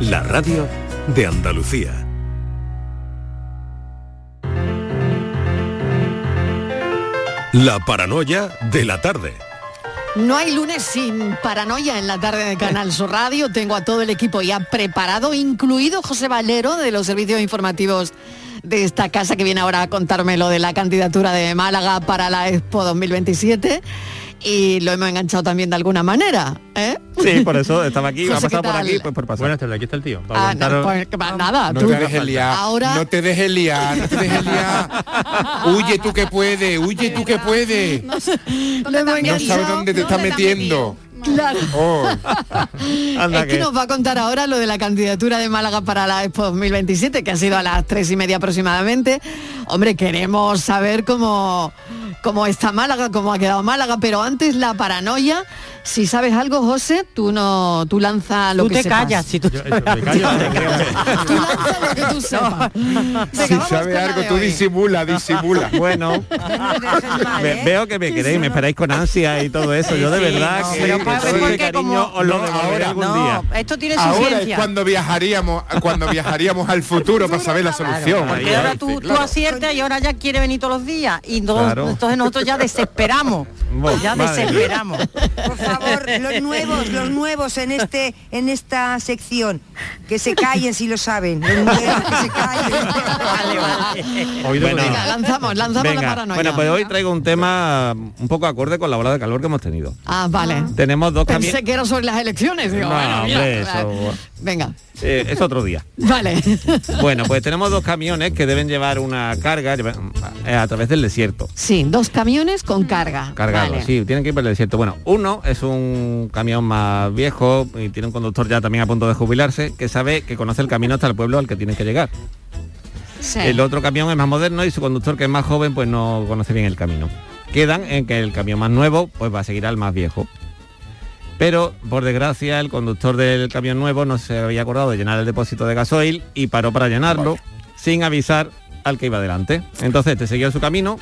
la radio de Andalucía. La paranoia de la tarde. No hay lunes sin paranoia en la tarde de Canal Sur Radio. Tengo a todo el equipo ya preparado, incluido José Valero de los servicios informativos de esta casa que viene ahora a contarme lo de la candidatura de Málaga para la Expo 2027 y lo hemos enganchado también de alguna manera. ¿eh? Sí, por eso estaba aquí, ha pasado ¿qué por aquí, pues por pasar. Buenas tardes, aquí está el tío. Ah, no, pues, va, nada, No tú- te dejes liar, Ahora- no te dejes liar, no te dejes liar. Huye tú que puedes, huye tú que puedes. No enganchado. sabes dónde te estás metiendo. Claro. Oh, Anda es que que- nos va a contar ahora lo de la candidatura de Málaga para la Expo 2027, que ha sido a las tres y media aproximadamente. Hombre, queremos saber cómo, cómo está Málaga, cómo ha quedado Málaga, pero antes la paranoia. Si sabes algo, José, tú no, tú lanza lo Tú que te sepas. callas, si tú Yo- eso, me callo, me callo. Tú lanza lo que tú sepas. Venga, si sabes algo, tú hoy. disimula, disimula. Bueno, ve- veo que me queréis, me esperáis con ansia y todo eso. Yo de Sí, verdad no, que pero que porque cariño como- os lo ahora- algún No, día. esto tiene su Ahora es cuando viajaríamos, cuando viajaríamos al futuro para saber la solución. Porque ahora tú, tú aciertas y ahora ya quiere venir todos los días. Y no- Claro. entonces nosotros ya desesperamos. Bueno, ya madre desesperamos. Por favor, los nuevos, los nuevos en este en esta sección, que se callen si lo saben. Los nuevos que se callen. Vale, vale. Bueno. con- Venga, lanzamos, lanzamos la Venga, paranoia. bueno, pues hoy traigo un tema un poco acorde con la ola de calor que hemos tenido. Ah, vale. Tenemos dos Pensé camiones. que era sobre las elecciones. Digo, No, bueno, hombre, eso- Venga, Eh, es otro día. vale. Bueno, pues tenemos dos camiones que deben llevar una carga eh, a través del desierto. Sí, dos camiones con carga. Cargados, Vale. sí, tienen que ir por el desierto. Bueno, uno es un camión más viejo y tiene un conductor ya también a punto de jubilarse que sabe que conoce el camino hasta el pueblo al que tiene que llegar. Sí. El otro camión es más moderno y su conductor que es más joven pues no conoce bien el camino. Quedan en que el camión más nuevo pues va a seguir al más viejo. Pero por desgracia el conductor del camión nuevo no se había acordado de llenar el depósito de gasoil y paró para llenarlo sin avisar al que iba delante. Entonces te siguió su camino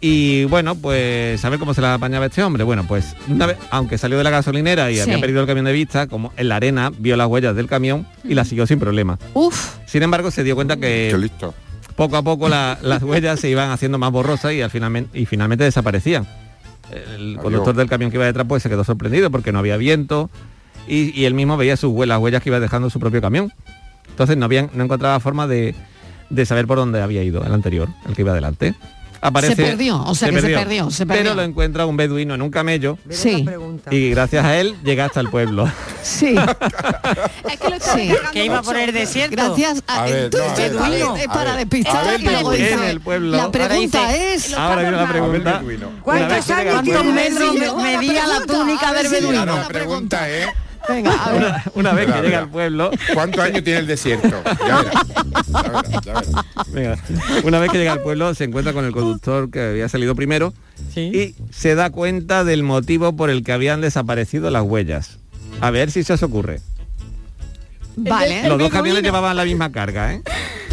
y bueno, pues a ver cómo se la apañaba este hombre. Bueno, pues una vez, aunque salió de la gasolinera y Sí. había perdido el camión de vista, como en la arena vio las huellas del camión y la siguió sin problema. Uf, Sin embargo, se dio cuenta Qué que listo. poco a poco la- las huellas se iban haciendo más borrosas y al final y finalmente desaparecían. El Adiós. conductor del camión que iba detrás pues se quedó sorprendido porque no había viento y, y él mismo veía sus huellas, las huellas que iba dejando su propio camión. Entonces no, habían, no encontraba forma de, de saber por dónde había ido el anterior, el que iba delante. Aparece, Se perdió, o sea que se perdió, se perdió. Pero lo encuentra un beduino en un camello Sí. y gracias a él llega hasta el pueblo. sí. Es que lo Sí. Que iba mucho. por el desierto. Gracias a, A ver, tú- no, a ver, tú- a ver, es a para despistar Beduino. el pueblo. La pregunta Ahora es Ahora viene la pregunta. beduino. ¿Cuántos años el metros beduino? me- medía la túnica del beduino. La pregunta es, Venga, a ver. una, una vez que llega al pueblo, ¿cuántos años tiene el desierto? Ya verás, ya verás, ya verás. Venga, una vez que llega al pueblo se encuentra con el conductor que había salido primero Sí. y se da cuenta del motivo por el que habían desaparecido las huellas. A ver si se os ocurre. Vale. Los dos camiones llevaban la misma carga, ¿eh?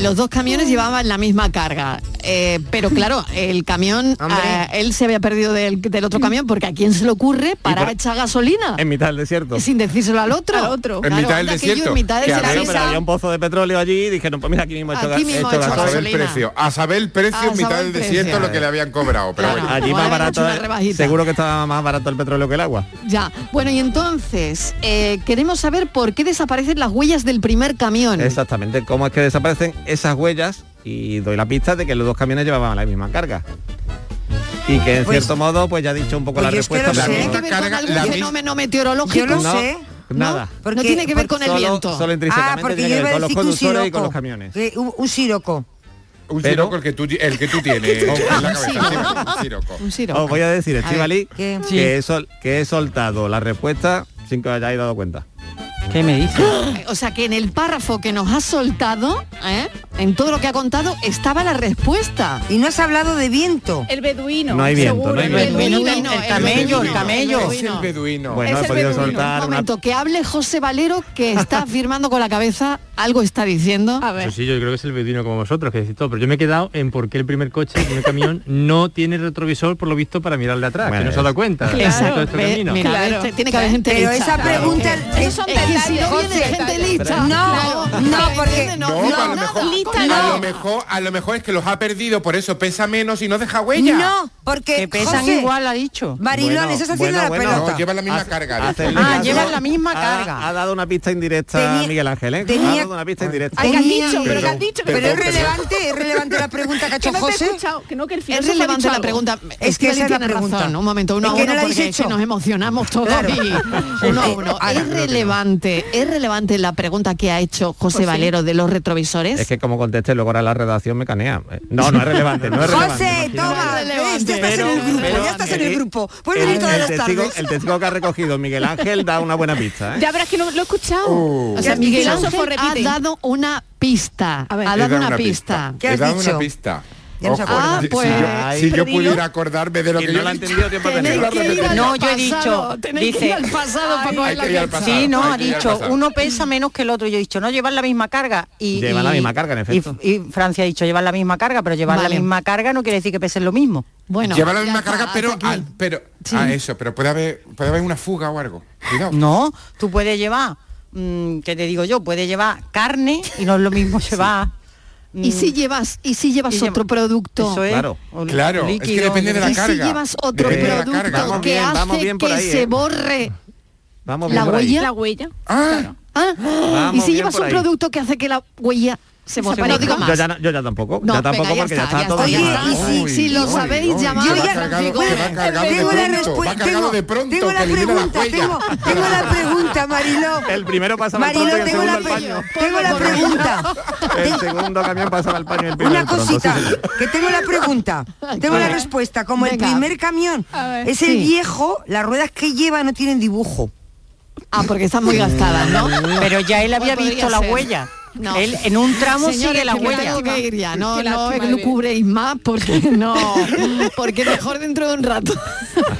Los dos camiones llevaban la misma carga, eh, pero claro, el camión, eh, él se había perdido del, del otro camión porque a quién se le ocurre parar a echar gasolina En mitad del desierto. sin decírselo al otro. Al otro. En mitad del desierto, En mitad del que a Claro, ver, desierto. pero había un pozo de petróleo allí y dijeron, pues mira, aquí mismo he hecho, Aquí mismo he hecho he hecho A saber el gasolina. precio, a saber el precio A en mitad del el desierto lo que le habían cobrado. Pero Claro. bueno. Allí más barato, seguro que estaba más barato el petróleo que el agua. Ya, bueno, y entonces, eh, queremos saber por qué desaparecen las huellas del primer camión. Exactamente, cómo es que desaparecen esas huellas y doy la pista de que los dos camiones llevaban la misma carga. Y que en Pues- cierto modo, pues ya ha dicho un poco pues la yo es que respuesta. lo pero sé. ¿Tiene no- ver con carga- algún la fenómeno meteorológico? Yo lo No, sé. Nada. Porque- no tiene que ver con el Solo, viento. solo Ah, intrínsecamente porque tiene yo que ver a con los conductores y con los camiones. Que un, un siroco. Un Pero- siroco el que tú, el que tú tienes en la cabeza. un siroco. Un siroco. Os voy a decir, Estivali, que, he sol- que he soltado la respuesta sin que os hayáis dado cuenta. ¿Qué me dices? O sea que en el párrafo que nos ha soltado, ¿eh? en todo lo que ha contado estaba la respuesta. Y no has hablado de viento. El beduino. No hay viento, seguro, no hay el beduino. El camello, el camello. Es el beduino. Bueno, Es he el podido beduino. Un soltar una... momento, que hable José Valero, que está afirmando con la cabeza, algo está diciendo. A ver. Pues sí, yo creo que es el beduino como vosotros, que decís todo, pero yo me he quedado en por qué el primer coche, el primer camión, no tiene retrovisor por lo visto para mirar de atrás, Bueno, que no se ha dado cuenta. Claro. este Ve- mira, Claro. ve, tiene que haber gente Pero lista. esa pregunta son Es que si detalles, no viene José, gente lista. No, claro, no, ¿me porque-? No, no, a lo mejor, a lo mejor, a lo mejor es que los ha perdido, por eso pesa menos y no deja huella. No, porque Que pesan José, igual, ha dicho. Marilón, Bueno, estás haciendo bueno, la bueno. pelota. No, lleva la misma carga. Ah, llevan la misma carga. Ha, dado una pista indirecta Miguel Ángel, ¿eh? Dado una pista indirecta. Ay, ¿qué has dicho? ¿Pero qué Perdón, has dicho? Pero es relevante, es relevante la pregunta que ha Que hecho José. que no, que el Es relevante la pregunta. Es que esa es la tiene pregunta. razón. Un momento, uno a que uno, porque que nos emocionamos todos Claro. y uno a uno. Ahora, Es relevante, es relevante la pregunta que ha hecho José Pues sí. Valero de los retrovisores. Es que como contesté luego ahora la redacción me canea. No, no es relevante, no es relevante. José, toma, ya estás en el Pero- grupo, ya estás en el grupo. Puedes el, venir todas las testigo, tardes. el testigo que ha recogido Miguel Ángel da una buena pista. ¿eh? Ya verás que no lo he escuchado. Uh. o sea, El Miguel Ángel ha repite. dado una pista. A ver. ha dado una pista. ¿Qué He has dado dicho? una pista. Ojo, si- pues, si yo, si pudiera acordarme de lo que no yo lo ha he entendido tiempo Tenéis perdido. que ir al No, yo he pasado, dicho, tenéis que ir dice- al pasado para coger la que pasado. Sí, no, ha dicho, uno pesa menos que el otro. Yo he dicho, no llevan la misma carga. Y, Llevan y- la misma carga, en efecto. Y, y Francia ha dicho, llevan la misma carga, pero llevar Vale. la misma carga no quiere decir que pesen lo mismo. Bueno, Lleva la misma está, carga, pero, ah, pero Sí. ah, eso, pero puede haber, puede haber una fuga o algo. Cuidado. No, tú puedes llevar, mm, ¿qué te digo yo? Puedes llevar carne y no es lo mismo llevar... ¿Y si llevas, y si llevas y lleva- otro producto? Eso es, Claro. Claro, es que líquido, depende de la ¿Y carga. si llevas otro Depende producto que bien, hace bien por que ahí, se ¿eh? borre? Vamos La huella. La huella. Ah, ¿Ah? Vamos ¿Y si llevas un ahí. producto que hace que la huella se? No digo Yo ya, yo ya tampoco, No, ya tampoco venga, ya porque ya está, está, ya todo está, Oye, ya mal. está. Y si, si lo Uy, sabéis, uy, llamad que a va la cargado, figura. que va cargado de Tengo la respuesta. de pronto, tengo la pregunta, tengo, tengo la pregunta, Mariló. El primero pasaba el Mariló, el tengo segundo la, el paño. tengo la pregunta. El segundo camión pasaba el paño y el primero Una pronto, cosita, sí, que tengo la pregunta, tengo la respuesta. Como el primer camión ver. es el Sí. viejo, las ruedas que lleva no tienen dibujo. Ah, porque están muy gastadas, ¿no? Pero ya él había Pues visto la huella. No. Él en un tramo Señores, sigue la que huella. tengo que ir ya, no, Qué no Eve. cubréis más porque no, porque mejor dentro de un rato.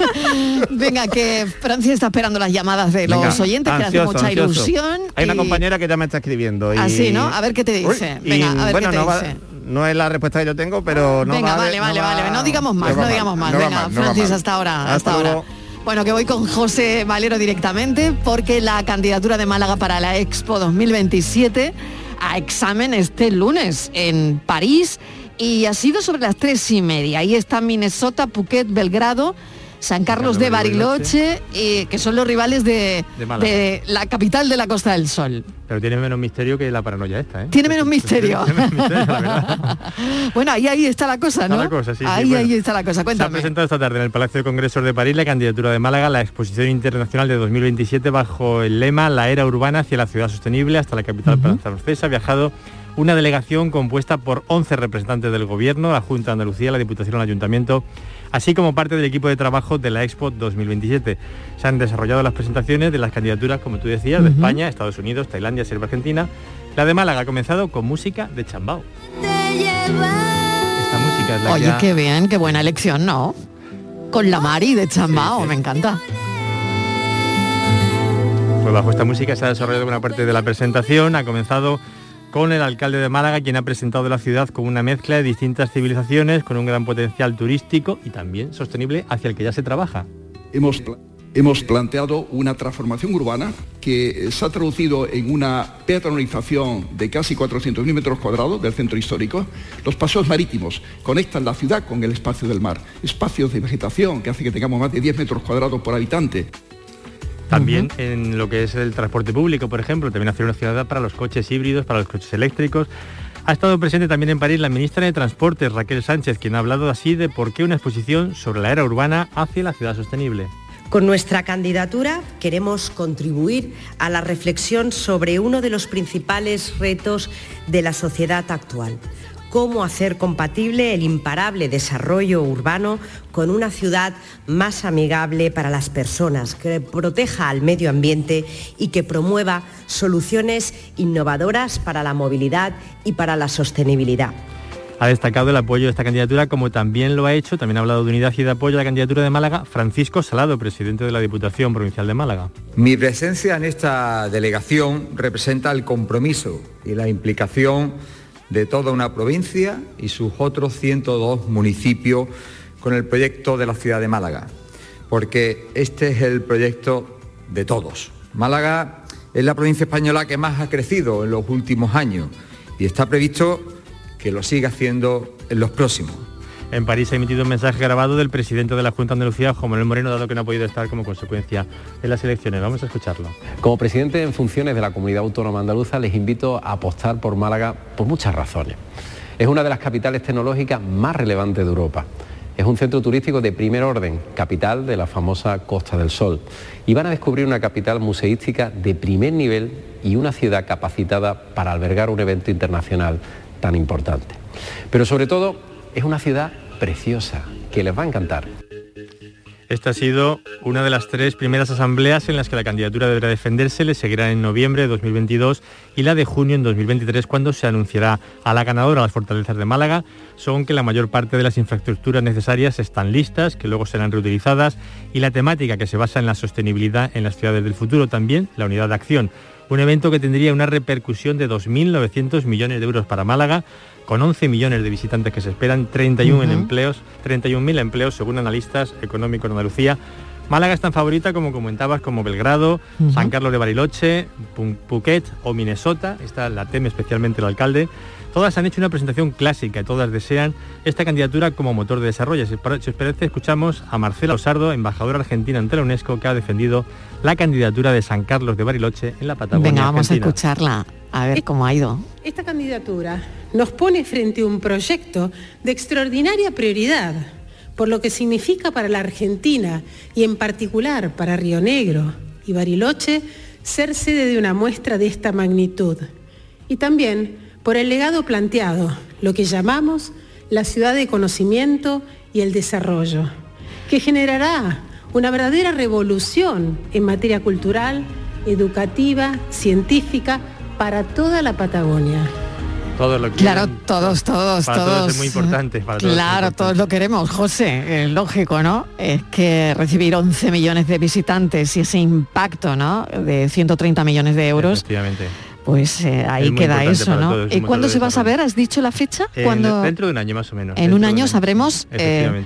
Venga, que Francia está esperando las llamadas de los Venga, oyentes, que le hace ansioso, mucha ansioso. ilusión. Hay una y- compañera que ya me está escribiendo. Y... Así, ¿no? A ver qué te dice. Venga, a ver bueno, qué te no, va- no es la respuesta que yo tengo, pero no Venga, va vale, vale, va- vale. No digamos más, No no, digamos más. no Venga, mal, no Francis, hasta ahora, Hasta hasta ahora. luego. Bueno, que voy con José Valero directamente porque la candidatura de Málaga para la Expo 2027 examen este lunes en París y ha sido sobre las tres y media. Ahí está Minnesota, Phuket, Belgrado. San Carlos de Bariloche, eh, que son los rivales de, De Málaga. de la capital de la Costa del Sol. Pero tiene menos misterio que la paranoia esta, ¿eh? Tiene menos misterio. Tiene menos misterio, la bueno, ahí, ahí está la cosa, Está ¿no? la cosa, sí, sí, ahí, bueno. ahí está la cosa. Se ha Cuéntame. presentado esta tarde en el Palacio de Congresos de París la candidatura de Málaga a la Exposición Internacional de 2027 bajo el lema La era urbana hacia la ciudad sostenible hasta la capital francesa. Ha viajado una delegación compuesta por 11 representantes del Gobierno, la Junta de Andalucía, la Diputación, el Ayuntamiento, así como parte del equipo de trabajo de la Expo 2027. Se han desarrollado las presentaciones de las candidaturas, como tú decías, de España, Estados Unidos, Tailandia, Serbia, Argentina. La de Málaga ha comenzado con música de Chambao. Esta música es la que Oye, ha- qué bien, qué buena elección, ¿no? Con la Mari de Chambao, Sí, sí. me encanta. Pues bajo esta música se ha desarrollado una parte de la presentación. Ha comenzado con el alcalde de Málaga, quien ha presentado la ciudad como una mezcla de distintas civilizaciones, con un gran potencial turístico y también sostenible hacia el que ya se trabaja. hemos, hemos planteado una transformación urbana que se ha traducido en una peatonalización de casi 400.000 metros cuadrados del centro histórico. Los paseos marítimos conectan la ciudad con el espacio del mar, espacios de vegetación que hace que tengamos más de 10 metros cuadrados por habitante. También en lo que es el transporte público, por ejemplo, también hacer una ciudad para los coches híbridos, para los coches eléctricos. Ha estado presente también en París la ministra de Transportes, Raquel Sánchez, quien ha hablado así de por qué una exposición sobre la era urbana hacia la ciudad sostenible. Con nuestra candidatura queremos contribuir a la reflexión sobre uno de los principales retos de la sociedad actual, cómo hacer compatible el imparable desarrollo urbano con una ciudad más amigable para las personas, que proteja al medio ambiente y que promueva soluciones innovadoras para la movilidad y para la sostenibilidad. Ha destacado el apoyo de esta candidatura, como también lo ha hecho, también ha hablado de unidad y de apoyo a la candidatura de Málaga, Francisco Salado, presidente de la Diputación Provincial de Málaga. Mi presencia en esta delegación representa el compromiso y la implicación de toda una provincia y sus otros 102 municipios con el proyecto de la ciudad de Málaga, porque este es el proyecto de todos. Málaga es la provincia española que más ha crecido en los últimos años y está previsto que lo siga haciendo en los próximos. En París ha emitido un mensaje grabado del presidente de la Junta Andalucía, Juan Manuel Moreno, dado que no ha podido estar como consecuencia de las elecciones. Vamos a escucharlo. Como presidente en funciones de la Comunidad Autónoma Andaluza, les invito a apostar por Málaga por muchas razones. Es una de las capitales tecnológicas más relevantes de Europa. Es un centro turístico de primer orden, capital de la famosa Costa del Sol. Y van a descubrir una capital museística de primer nivel y una ciudad capacitada para albergar un evento internacional tan importante. Pero sobre todo es una ciudad preciosa, que les va a encantar. Esta ha sido una de las tres primeras asambleas en las que la candidatura deberá defenderse, le seguirá en noviembre de 2022 y la de junio en 2023 cuando se anunciará a la ganadora las fortalezas de Málaga. Son que la mayor parte de las infraestructuras necesarias están listas, que luego serán reutilizadas y la temática que se basa en la sostenibilidad en las ciudades del futuro también, la unidad de acción. Un evento que tendría una repercusión de 2.900 millones de euros para Málaga, con 11 millones de visitantes que se esperan, 31 en empleos, 31.000 empleos según analistas económicos en Andalucía. Málaga es tan favorita como comentabas como Belgrado, San Carlos de Bariloche, Phuket o Minnesota, esta la teme especialmente el alcalde. Todas han hecho una presentación clásica y todas desean esta candidatura como motor de desarrollo. Si os parece, escuchamos a Marcela Osardo, embajadora argentina ante la UNESCO, que ha defendido la candidatura de San Carlos de Bariloche en la Patagonia Venga, vamos Argentina. a escucharla, a ver cómo ha ido. Esta candidatura nos pone frente a un proyecto de extraordinaria prioridad, por lo que significa para la Argentina y en particular para Río Negro y Bariloche ser sede de una muestra de esta magnitud. Y también por el legado planteado, lo que llamamos la ciudad de conocimiento y el desarrollo, que generará una verdadera revolución en materia cultural, educativa, científica para toda la Patagonia. Todos lo Claro, todos, todos, Para todos. es muy importante. Para todos Claro, importante. todos lo queremos, José, es lógico, ¿no? Es que recibir 11 millones de visitantes y ese impacto, ¿no? De 130 millones de euros, Efectivamente. Pues eh, ahí Es queda eso, ¿no? todos, ¿Y cuándo se va a saber? ¿Has dicho la fecha? Dentro de un año más o menos. En un año sabremos eh,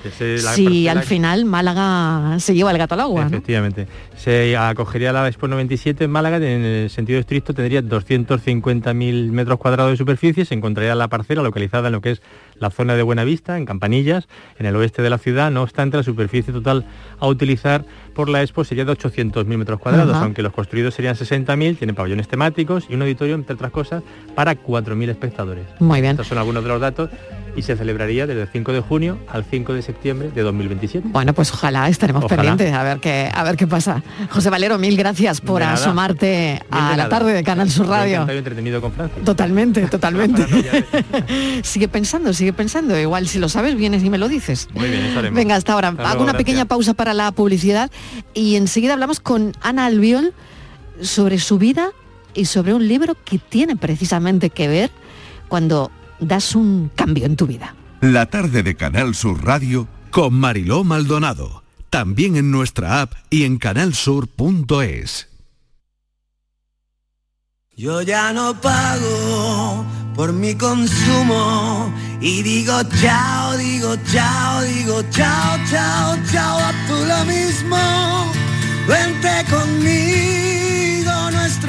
si al final Málaga se lleva el gato al agua, ¿no? Efectivamente. Se acogería la Expo 97 en Málaga, en el sentido estricto tendría 250.000 metros cuadrados de superficie, se encontraría la parcela localizada en lo que es la zona de Buenavista, en Campanillas, en el oeste de la ciudad, no obstante la superficie total a utilizar por la Expo sería de 800.000 metros cuadrados, aunque los construidos serían 60.000, tiene pabellones temáticos y un auditorio, entre otras cosas, para 4.000 espectadores. Muy bien. Estos son algunos de los datos y se celebraría desde el 5 de junio al 5 de septiembre de 2027. Bueno, pues ojalá estaremos Ojalá. pendientes a ver qué a ver qué pasa. José Valero, mil gracias por nada. asomarte a la tarde de Canal Sur Radio. entretenido con Francia. Totalmente, totalmente. sigue pensando, sigue pensando. Igual si lo sabes, vienes y me lo dices. Muy bien, eso haremos. Venga, hasta ahora. Hasta Hago luego, una gracias. pequeña pausa para la publicidad y enseguida hablamos con Ana Albiol sobre su vida y sobre un libro que tiene precisamente que ver cuando das un cambio en tu vida. La tarde de Canal Sur Radio con Mariló Maldonado. También en nuestra app y en canalsur.es. Yo ya no pago por mi consumo y digo chao, digo chao, digo chao, chao, chao, a tú lo mismo. Vente conmigo,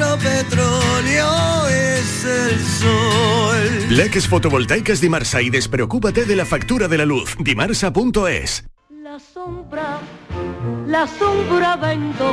nuestro petróleo es el sol. Leques fotovoltaicas Dimarsa y despreocúpate de la factura de la luz. Dimarsa.es. La sombra, la sombra vendó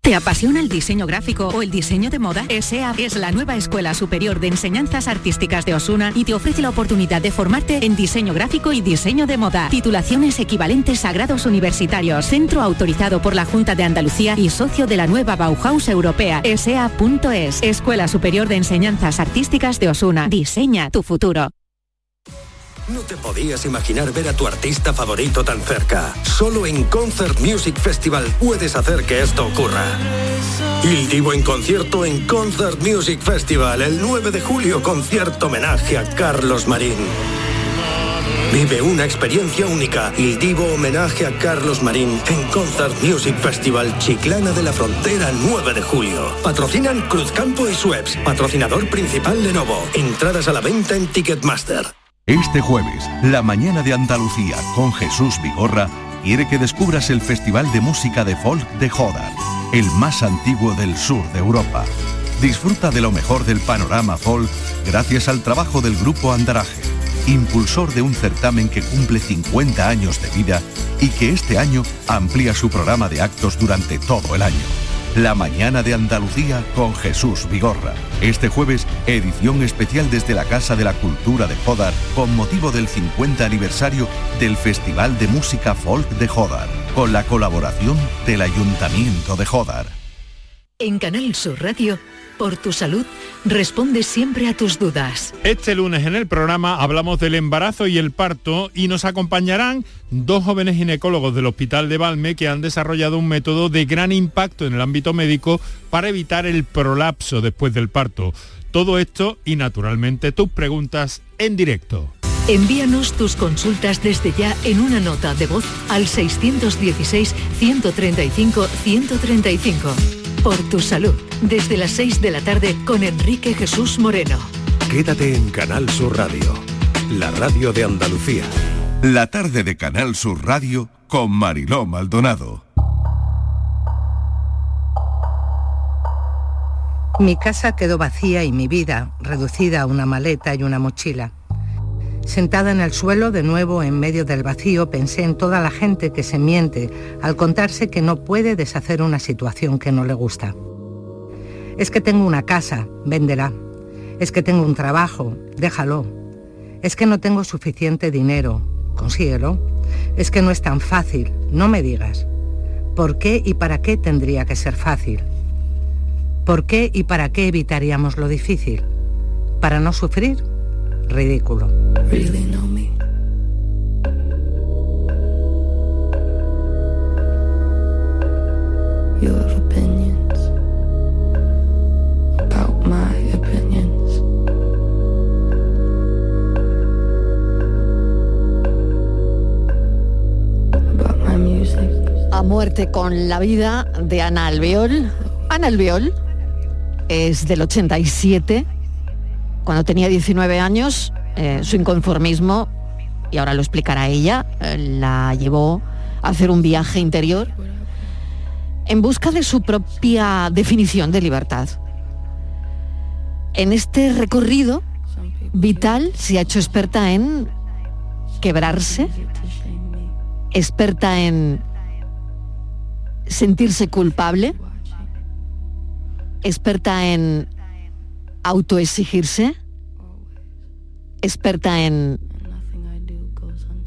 ¿Te apasiona el diseño gráfico o el diseño de moda? ESEA es la nueva Escuela Superior de Enseñanzas Artísticas de Osuna y te ofrece la oportunidad de formarte en diseño gráfico y diseño de moda. Titulaciones equivalentes a grados universitarios. Centro autorizado por la Junta de Andalucía y socio de la nueva Bauhaus Europea. ESEA.es. Escuela Superior de Enseñanzas Artísticas de Osuna. Diseña tu futuro. No te podías imaginar ver a tu artista favorito tan cerca. Solo en Concert Music Festival puedes hacer que esto ocurra. Il Divo en concierto en Concert Music Festival el 9 de julio, concierto homenaje a Carlos Marín. Vive una experiencia única. Il Divo homenaje a Carlos Marín en Concert Music Festival Chiclana de la Frontera 9 de julio. Patrocinan Cruzcampo y Sueps. Patrocinador principal Lenovo. Entradas a la venta en Ticketmaster. Este jueves, la mañana de Andalucía con Jesús Vigorra quiere que descubras el Festival de Música de Folk de Jodar, el más antiguo del sur de Europa. Disfruta de lo mejor del panorama folk gracias al trabajo del grupo Andaraje, impulsor de un certamen que cumple 50 años de vida y que este año amplía su programa de actos durante todo el año. La mañana de Andalucía con Jesús Vigorra. Este jueves, edición especial desde la Casa de la Cultura de Jodar con motivo del 50 aniversario del Festival de Música Folk de Jodar, con la colaboración del Ayuntamiento de Jodar. En Canal Sur Radio, por tu salud, responde siempre a tus dudas. Este lunes en el programa hablamos del embarazo y el parto y nos acompañarán dos jóvenes ginecólogos del Hospital de Valme que han desarrollado un método de gran impacto en el ámbito médico para evitar el prolapso después del parto. Todo esto y naturalmente tus preguntas en directo. Envíanos tus consultas desde ya en una nota de voz al 616-135-135. Por tu salud, desde las 6 de la tarde con Enrique Jesús Moreno. Quédate en Canal Sur Radio, la radio de Andalucía. La tarde de Canal Sur Radio con Mariló Maldonado. Mi casa quedó vacía y mi vida reducida a una maleta y una mochila. Sentada en el suelo, de nuevo en medio del vacío, pensé en toda la gente que se miente al contarse que no puede deshacer una situación que no le gusta. Es que tengo una casa, véndela. Es que tengo un trabajo, déjalo. Es que no tengo suficiente dinero, consíguelo. Es que no es tan fácil, no me digas. ¿Por qué y para qué tendría que ser fácil? ¿Por qué y para qué evitaríamos lo difícil? ¿Para no sufrir? Ridículo. Really know me. Your opinions about my opinions. About my music. A muerte con la vida de Ana Alveol. Ana Alveol es del 87. Cuando tenía 19 años, eh, su inconformismo, y ahora lo explicará ella, eh, la llevó a hacer un viaje interior en busca de su propia definición de libertad. En este recorrido vital se ha hecho experta en quebrarse, experta en sentirse culpable, experta en autoexigirse, experta en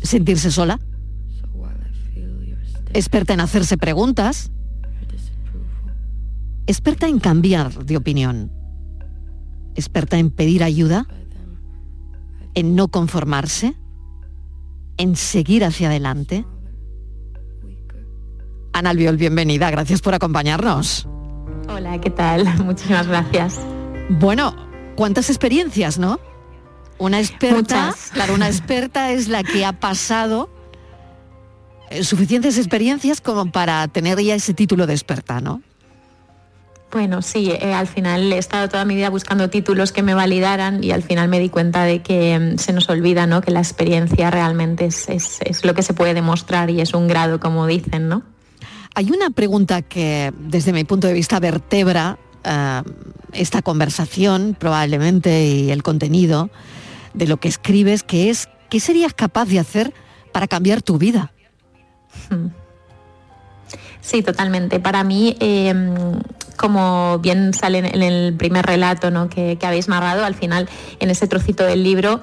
sentirse sola, experta en hacerse preguntas, experta en cambiar de opinión, experta en pedir ayuda, en no conformarse, en seguir hacia adelante. Ana Albiol, bienvenida, gracias por acompañarnos. Hola, ¿qué tal? Muchísimas gracias. Bueno, ¿cuántas experiencias, no? Una experta, Muchas. claro, una experta es la que ha pasado eh, suficientes experiencias como para tener ya ese título de experta, ¿no? Bueno, sí, eh, al final he estado toda mi vida buscando títulos que me validaran y al final me di cuenta de que mm, se nos olvida, ¿no? Que la experiencia realmente es, es- es lo que se puede demostrar y es un grado, como dicen, ¿no? Hay una pregunta que desde mi punto de vista vertebra eh, esta conversación probablemente y el contenido de lo que escribes, que es ¿qué serías capaz de hacer para cambiar tu vida? Sí, totalmente. Para mí, eh, como bien sale en- el primer relato ¿no? que habéis narrado, al final, en ese trocito del libro,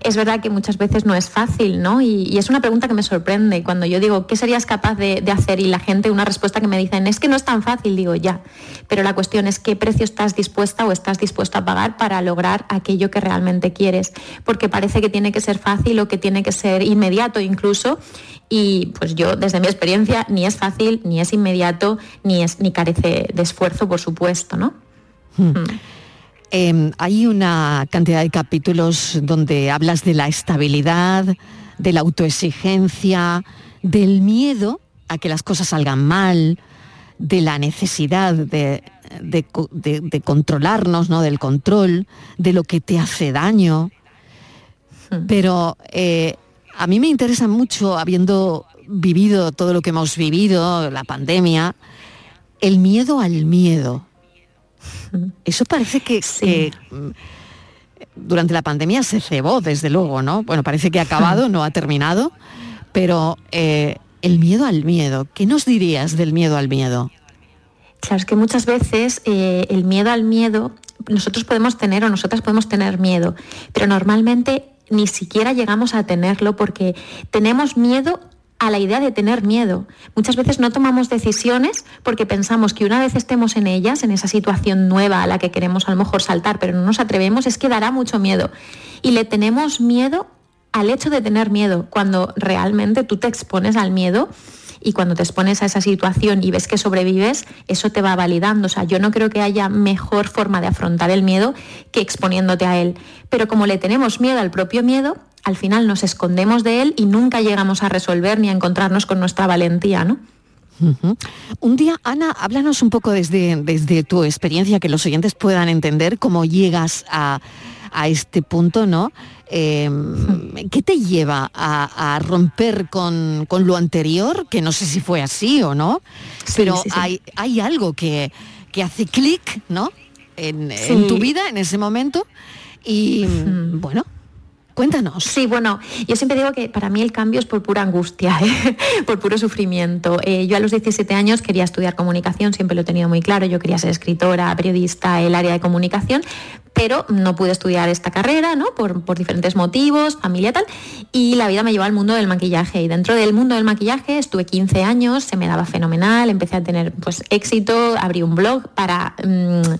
es verdad que muchas veces no es fácil, ¿no? Y, y es una pregunta que me sorprende. Cuando yo digo, ¿qué serías capaz de, de hacer? Y la gente, una respuesta que me dicen, es que no es tan fácil, digo, ya. Pero la cuestión es qué precio estás dispuesta o estás dispuesto a pagar para lograr aquello que realmente quieres. Porque parece que tiene que ser fácil o que tiene que ser inmediato incluso. Y pues yo, desde mi experiencia, ni es fácil, ni es inmediato, ni, es, ni carece de esfuerzo, por supuesto, ¿no? Hmm. Eh, hay una cantidad de capítulos donde hablas de la estabilidad, de la autoexigencia, del miedo a que las cosas salgan mal, de la necesidad de, de co- de- de controlarnos, ¿no? del control, de lo que te hace daño. Pero eh, a mí me interesa mucho, habiendo vivido todo lo que hemos vivido, la pandemia, el miedo al miedo. Eso parece que, que, mm, durante la pandemia se cebó, desde luego, ¿no? Bueno, parece que ha acabado, no ha terminado, pero eh, el miedo al miedo, ¿qué nos dirías del miedo al miedo? Claro, es que muchas veces eh, el miedo al miedo, nosotros podemos tener o nosotras podemos tener miedo, pero normalmente ni siquiera llegamos a tenerlo porque tenemos miedo a la idea de tener miedo. Muchas veces no tomamos decisiones porque pensamos que una vez estemos en ellas, en esa situación nueva a la que queremos a lo mejor saltar, pero no nos atrevemos, es que dará mucho miedo. Y le tenemos miedo al hecho de tener miedo, cuando realmente tú te expones al miedo y cuando te expones a esa situación y ves que sobrevives, eso te va validando. O sea, yo no creo que haya mejor forma de afrontar el miedo que exponiéndote a él. Pero como le tenemos miedo al propio miedo, al final nos escondemos de él y nunca llegamos a resolver ni a encontrarnos con nuestra valentía, ¿no? Un día, Ana, háblanos un poco desde, desde tu experiencia, que los oyentes puedan entender cómo llegas a, a este punto, ¿no? Eh, ¿Qué te lleva a, a romper con, con lo anterior? Que no sé si fue así o no, pero sí, sí. Hay, hay algo que, que hace clic, ¿no? En, tu vida, en ese momento. Y bueno, cuéntanos. Sí, bueno, yo siempre digo que para mí el cambio es por pura angustia, ¿eh? por puro sufrimiento. Eh, yo a los 17 años quería estudiar comunicación, siempre lo he tenido muy claro, yo quería ser escritora, periodista, el área de comunicación, pero no pude estudiar esta carrera, ¿no? Por, por diferentes motivos, familia tal, y la vida me llevó al mundo del maquillaje. Y dentro del mundo del maquillaje estuve 15 años, se me daba fenomenal, empecé a tener pues éxito, abrí un blog para, mm,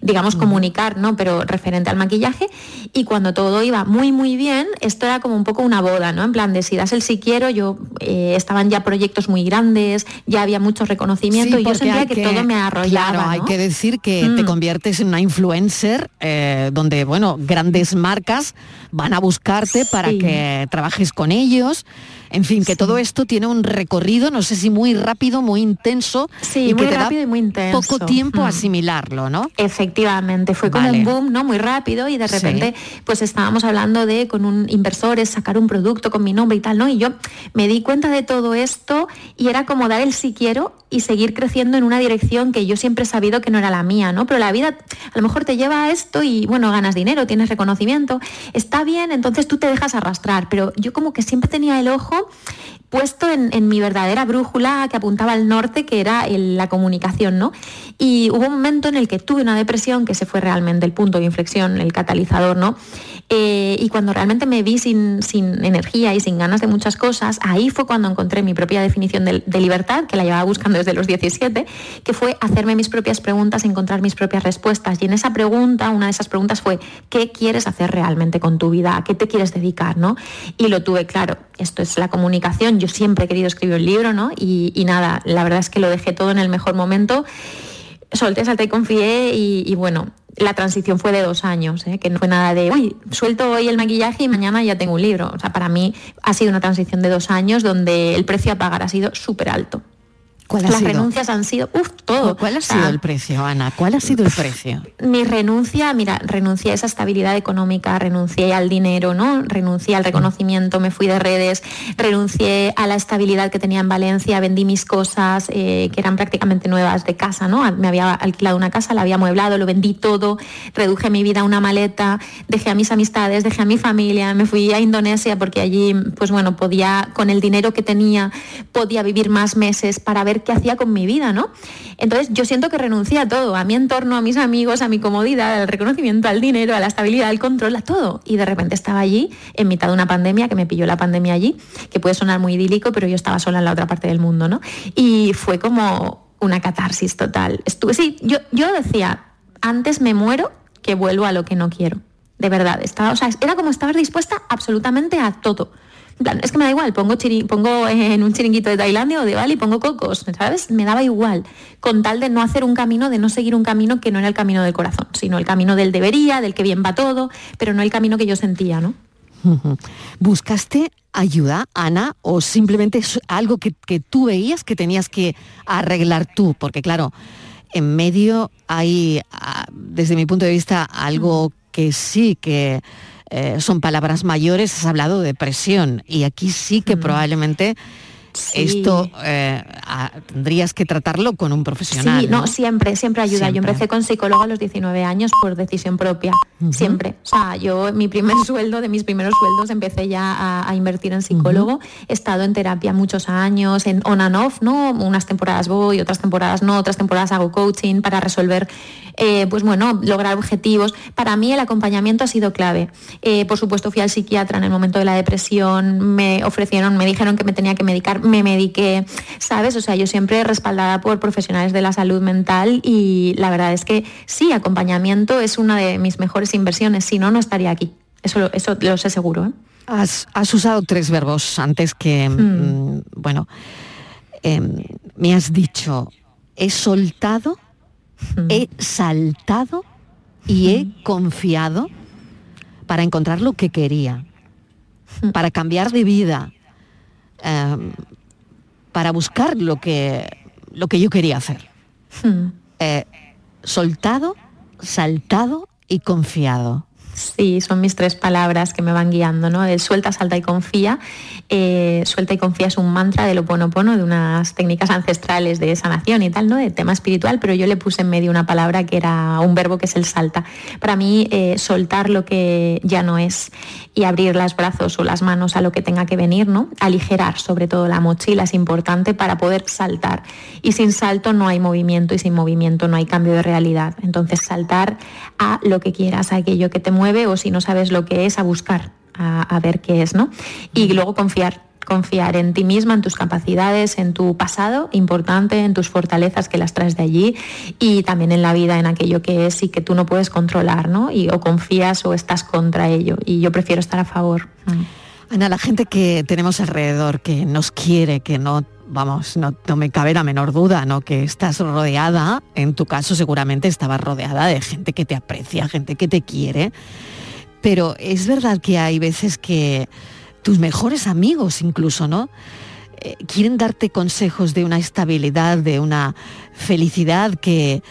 digamos, comunicar, ¿no? Pero referente al maquillaje. Y cuando todo iba muy, muy bien, esto era como un poco una boda, ¿no? En plan de si das el sí quiero, yo eh, estaban ya proyectos muy grandes, ya había mucho reconocimiento Sí, y yo sentía que, todo me arrollaba. Claro, hay que decir que te Mm. conviertes en una influencer eh, donde, bueno, grandes marcas van a buscarte para que trabajes con ellos. En fin, que todo esto tiene un recorrido, no sé si muy rápido, muy intenso. Sí, y muy que te da rápido y muy intenso. Poco tiempo Mm. a asimilarlo, ¿no? Efectivamente, fue como Vale. un boom, ¿no? Muy rápido y de Sí. repente pues estábamos hablando de con un inversores sacar un producto con mi nombre y tal, ¿no? Y yo me di cuenta de todo esto y era como dar el sí quiero y seguir creciendo en una dirección que yo siempre he sabido que no era la mía, ¿no? Pero la vida a lo mejor te lleva a esto y bueno, ganas dinero, tienes reconocimiento, está bien, entonces tú te dejas arrastrar, pero yo como que siempre tenía el ojo puesto en, mi verdadera brújula que apuntaba al norte, que era la comunicación, ¿no? Y hubo un momento en el que tuve una depresión, que se fue realmente el punto de inflexión, el catalizador, ¿no? Eh, y cuando realmente me vi sin, sin energía y sin ganas de muchas cosas, ahí fue cuando encontré mi propia definición de, de libertad, que la llevaba buscando desde los 17, que fue hacerme mis propias preguntas, encontrar mis propias respuestas. Y en esa pregunta, una de esas preguntas fue, ¿qué quieres hacer realmente con tu vida? ¿A qué te quieres dedicar? ¿no? Y lo tuve claro, esto es la comunicación, yo siempre he querido escribir un libro, ¿no? Y, y nada, la verdad es que lo dejé todo en el mejor momento solté, salté y confié y, bueno, la transición fue de dos años, ¿eh? que no fue nada de, uy, suelto hoy el maquillaje y mañana ya tengo un libro. O sea, para mí ha sido una transición de dos años donde el precio a pagar ha sido súper alto. ¿Cuál ha Las sido? renuncias han sido, uff, todo. ¿Cuál ha O sea, sido el precio, Ana? ¿Cuál ha sido el precio? mi renuncia, mira, renuncié a esa estabilidad económica, renuncié al dinero, ¿no? Renuncié al reconocimiento, me fui de redes, renuncié a la estabilidad que tenía en Valencia, vendí mis cosas, eh, que eran prácticamente nuevas de casa, ¿no? Me había alquilado una casa, la había amueblado, lo vendí todo, reduje mi vida a una maleta, dejé a mis amistades, dejé a mi familia, me fui a Indonesia porque allí, pues bueno, podía, con el dinero que tenía, podía vivir más meses para ver qué hacía con mi vida, ¿no? Entonces yo siento que renuncié a todo, a mi entorno, a mis amigos, a mi comodidad, al reconocimiento, al dinero, a la estabilidad, al control, a todo. Y de repente estaba allí, en mitad de una pandemia, que me pilló la pandemia allí, que puede sonar muy idílico, pero yo estaba sola en la otra parte del mundo, ¿no? Y fue como una catarsis total. Estuve, sí, yo, yo decía, antes me muero que vuelvo a lo que no quiero. De verdad, estaba, o sea, era como estar dispuesta absolutamente a todo. Es que me da igual, pongo, chiri- pongo en un chiringuito de Tailandia o de Bali, pongo cocos, ¿sabes? Me daba igual, con tal de no hacer un camino, de no seguir un camino que no era el camino del corazón, sino el camino del debería, del que bien va todo, pero no el camino que yo sentía, ¿no? ¿Buscaste ayuda, Ana, o simplemente es algo que, que tú veías que tenías que arreglar tú? Porque claro, en medio hay, ah, desde mi punto de vista, algo que sí que eh, son palabras mayores, has hablado de depresión, y aquí sí que probablemente esto eh, tendrías que tratarlo con un profesional. Sí, no, siempre, siempre ayuda. Yo empecé con psicólogo a los 19 años por decisión propia, siempre. O sea, yo mi primer sueldo, de mis primeros sueldos, empecé ya a, a invertir en psicólogo. He estado en terapia muchos años, en on and off, ¿no? Unas temporadas voy, otras temporadas no, otras temporadas hago coaching para resolver, eh, pues bueno, lograr objetivos. Para mí el acompañamiento ha sido clave. Eh, por supuesto, fui al psiquiatra en el momento de la depresión, me ofrecieron, me dijeron que me tenía que medicar, me mediqué, ¿sabes? O sea, yo siempre respaldada por profesionales de la salud mental y la verdad es que sí, acompañamiento es una de mis mejores inversiones, si no, no estaría aquí. Eso, eso lo sé seguro. ¿eh? Has, has usado tres verbos antes que, mm, bueno, em, me has dicho, he soltado, he saltado y he confiado para encontrar lo que quería, para cambiar de vida, em, para buscar lo que, lo que yo quería hacer. Hmm. Eh, soltado, saltado y confiado. Sí, son mis tres palabras que me van guiando, ¿no? El suelta, salta y confía. Eh, suelta y confía es un mantra del Oponopono, de unas técnicas ancestrales de sanación y tal, ¿no? De tema espiritual, pero yo le puse en medio una palabra que era un verbo que es el salta. Para mí, eh, soltar lo que ya no es y abrir los brazos o las manos a lo que tenga que venir, ¿no? Aligerar sobre todo la mochila es importante para poder saltar. Y sin salto no hay movimiento y sin movimiento no hay cambio de realidad. Entonces saltar a lo que quieras, a aquello que te mueve o si no sabes lo que es, a buscar, a, a ver qué es, ¿no? Y luego confiar. Confiar en ti misma, en tus capacidades, en tu pasado, importante, en tus fortalezas que las traes de allí y también en la vida, en aquello que es y que tú no puedes controlar, ¿no? Y o confías o estás contra ello. Y yo prefiero estar a favor. Mm. Ana, la gente que tenemos alrededor, que nos quiere, que no, vamos, no, no me cabe la menor duda, ¿no? Que estás rodeada, en tu caso seguramente estabas rodeada de gente que te aprecia, gente que te quiere, pero es verdad que hay veces que tus mejores amigos incluso, ¿no? Eh, quieren darte consejos de una estabilidad, de una felicidad que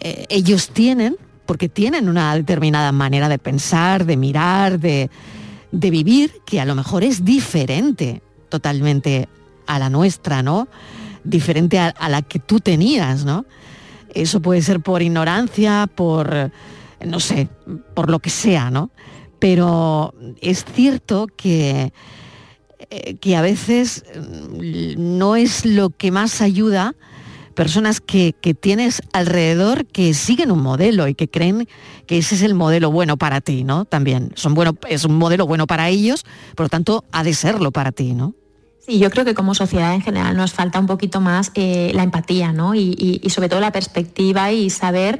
eh, ellos tienen, porque tienen una determinada manera de pensar, de mirar, de, de vivir, que a lo mejor es diferente totalmente a la nuestra, ¿no? Diferente a, la que tú tenías, ¿no? Eso puede ser por ignorancia, por, no sé, por lo que sea, ¿no? Pero es cierto que, eh, que a veces mm, no es lo que más ayuda personas que, que tienes alrededor que siguen un modelo y que creen que ese es el modelo bueno para ti, ¿no? También son bueno, es un modelo bueno para ellos, por lo tanto ha de serlo para ti, ¿no? Sí, yo creo que como sociedad en general nos falta un poquito más eh, la empatía, ¿no? Y, y- y sobre todo la perspectiva y saber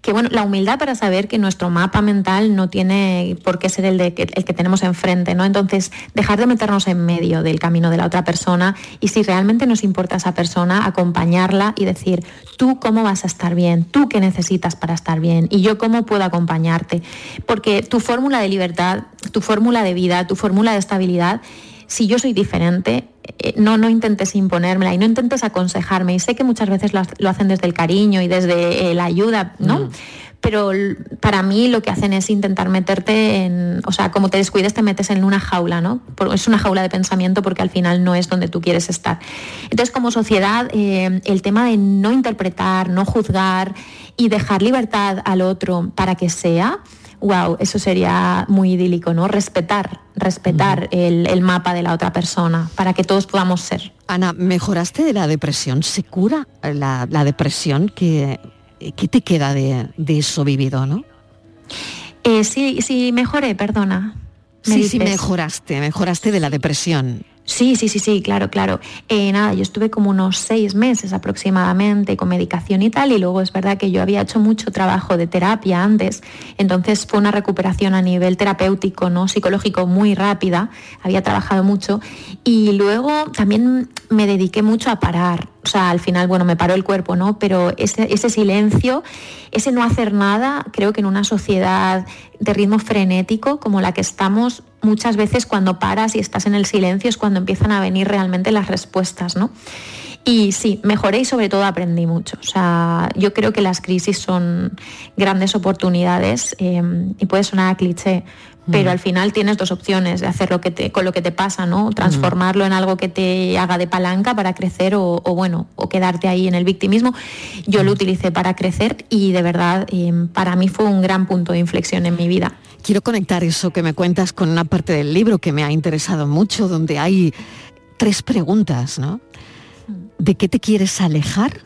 que bueno, la humildad para saber que nuestro mapa mental no tiene por qué ser el, de, el que tenemos enfrente, ¿no? Entonces, dejar de meternos en medio del camino de la otra persona y si realmente nos importa esa persona, acompañarla y decir, tú cómo vas a estar bien, tú qué necesitas para estar bien y yo cómo puedo acompañarte. Porque tu fórmula de libertad, tu fórmula de vida, tu fórmula de estabilidad, si yo soy diferente, eh, no, no intentes imponérmela y no intentes aconsejarme. Y sé que muchas veces lo, ha- lo hacen desde el cariño y desde eh, la ayuda, ¿no? Pero l- para mí lo que hacen es intentar meterte en, o sea, como te descuides te metes en una jaula, ¿no? Por- Es una jaula de pensamiento porque al final no es donde tú quieres estar. Entonces, como sociedad, eh, el tema de no interpretar, no juzgar y dejar libertad al otro para que sea, wow, eso sería muy idílico, ¿no? Respetar, respetar el, el mapa de la otra persona para que todos podamos ser. Ana, ¿mejoraste de la depresión? ¿Se cura la, la depresión? ¿Qué, qué te queda de, de eso vivido, no? Eh, sí, sí, mejoré, perdona. me Sí, sí, mejoraste, mejoraste de la depresión. Sí, sí, sí, sí, claro, claro. Eh, nada, yo estuve como unos seis meses aproximadamente con medicación y tal, y luego es verdad que yo había hecho mucho trabajo de terapia antes, entonces fue una recuperación a nivel terapéutico, no psicológico muy rápida, había trabajado mucho, y luego también me dediqué mucho a parar. O sea, al final, bueno, me paró el cuerpo, ¿no? Pero ese, silencio, ese no hacer nada, creo que en una sociedad de ritmo frenético como la que estamos, muchas veces cuando paras y estás en el silencio es cuando empiezan a venir realmente las respuestas, ¿no? Y sí, mejoré y sobre todo aprendí mucho. O sea, yo creo que las crisis son grandes oportunidades eh, y puede sonar a cliché, pero al final tienes dos opciones de hacer lo que te, con lo que te pasa, ¿no? Transformarlo en algo que te haga de palanca para crecer o, o bueno, o quedarte ahí en el victimismo. Yo lo utilicé para crecer y de verdad eh, para mí fue un gran punto de inflexión en mi vida. Quiero conectar eso que me cuentas con una parte del libro que me ha interesado mucho, donde hay tres preguntas, ¿no? ¿De qué te quieres alejar?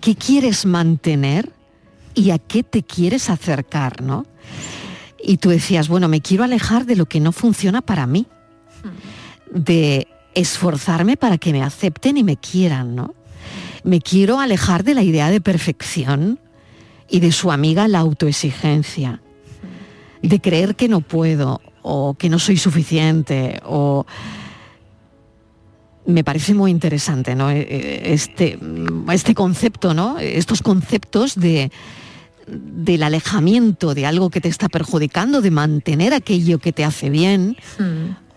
¿Qué quieres mantener? ¿Y a qué te quieres acercar, no? Y tú decías, bueno, me quiero alejar de lo que no funciona para mí, de esforzarme para que me acepten y me quieran, ¿no? Me quiero alejar de la idea de perfección y de su amiga la autoexigencia, de creer que no puedo o que no soy suficiente o me parece muy interesante ¿no? Eh, eh, este, este concepto, ¿no? estos conceptos de, del alejamiento de algo que te está perjudicando, de mantener aquello que te hace bien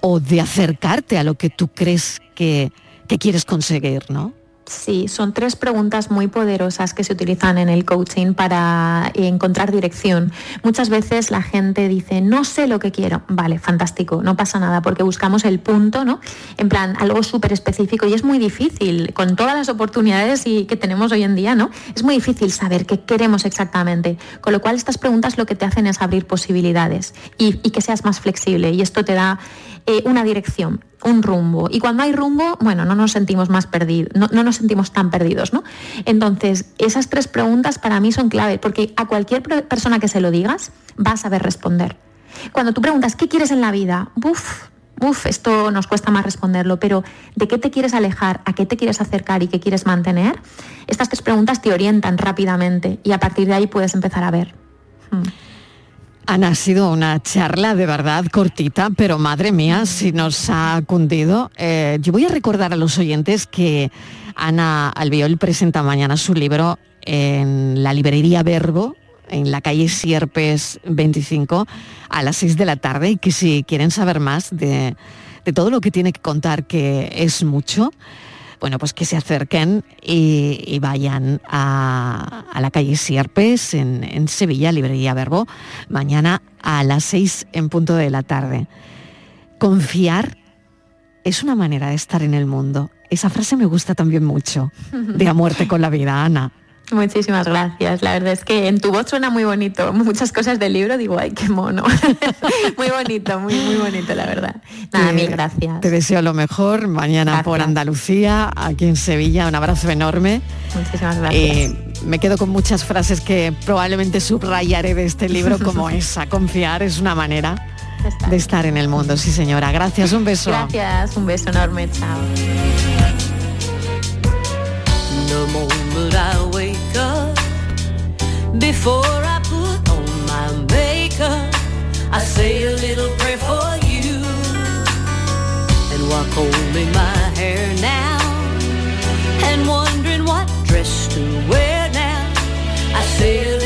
o de acercarte a lo que tú crees que, que quieres conseguir, ¿no? Sí, son tres preguntas muy poderosas que se utilizan en el coaching para encontrar dirección. Muchas veces la gente dice, no sé lo que quiero. Vale, fantástico, no pasa nada, porque buscamos el punto, ¿no? En plan, algo súper específico y es muy difícil, con todas las oportunidades y que tenemos hoy en día, ¿no? Es muy difícil saber qué queremos exactamente. Con lo cual, estas preguntas lo que te hacen es abrir posibilidades y, que seas más flexible y esto te da eh, una dirección, un rumbo. Y cuando hay rumbo, bueno, no nos sentimos más perdidos, no, no nos sentimos tan perdidos, ¿no? Entonces, esas tres preguntas para mí son clave, porque a cualquier persona que se lo digas, va a saber responder. Cuando tú preguntas, ¿qué quieres en la vida? Uf, uf, esto nos cuesta más responderlo, pero ¿de qué te quieres alejar? ¿A qué te quieres acercar y qué quieres mantener? Estas tres preguntas te orientan rápidamente y a partir de ahí puedes empezar a ver. Ana, ha sido una charla de verdad cortita, pero madre mía, si nos ha cundido. Eh, yo voy a recordar a los oyentes que Ana Albiol presenta mañana su libro en la librería Verbo, en la calle Sierpes 25, a las 6 de la tarde, y que si quieren saber más de, de todo lo que tiene que contar, que es mucho, bueno, pues que se acerquen y, vayan a, la calle Sierpes en, Sevilla, Librería Verbo, mañana a las 6 en punto de la tarde. Confiar es una manera de estar en el mundo. Esa frase me gusta también mucho, de a muerte con la vida, Ana. Muchísimas gracias. La verdad es que en tu voz suena muy bonito. Muchas cosas del libro digo, ay, qué mono. muy bonito, muy, muy bonito, la verdad. Nada, mil gracias. Te deseo lo mejor mañana por Andalucía, aquí en Sevilla. Un abrazo enorme. Muchísimas gracias. Eh, me quedo con muchas frases que probablemente subrayaré de este libro, como esa. Confiar es una manera de estar en el mundo. Sí, señora. Gracias. Un beso. Gracias, un beso enorme, chao. Before I put on my makeup, I say a little prayer for you. And while combing my hair now, and wondering what dress to wear now, I say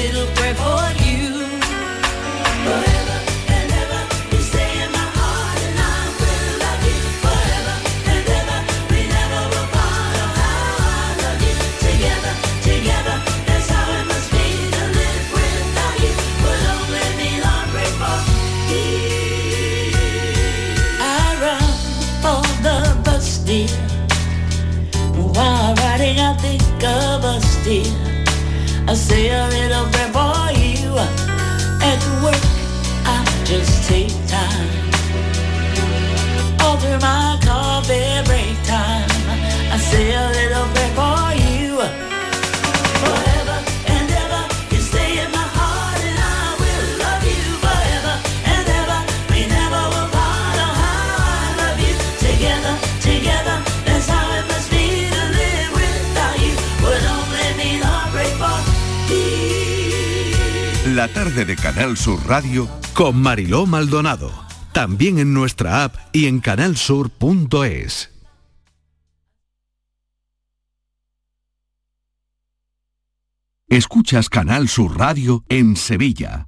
dear. I say a little prayer for you. At work, I just take time. All through my coffee break time, I say a little prayer for you. La tarde de Canal Sur Radio con Mariló Maldonado. También en nuestra app y en canalsur.es. Escuchas Canal Sur Radio en Sevilla.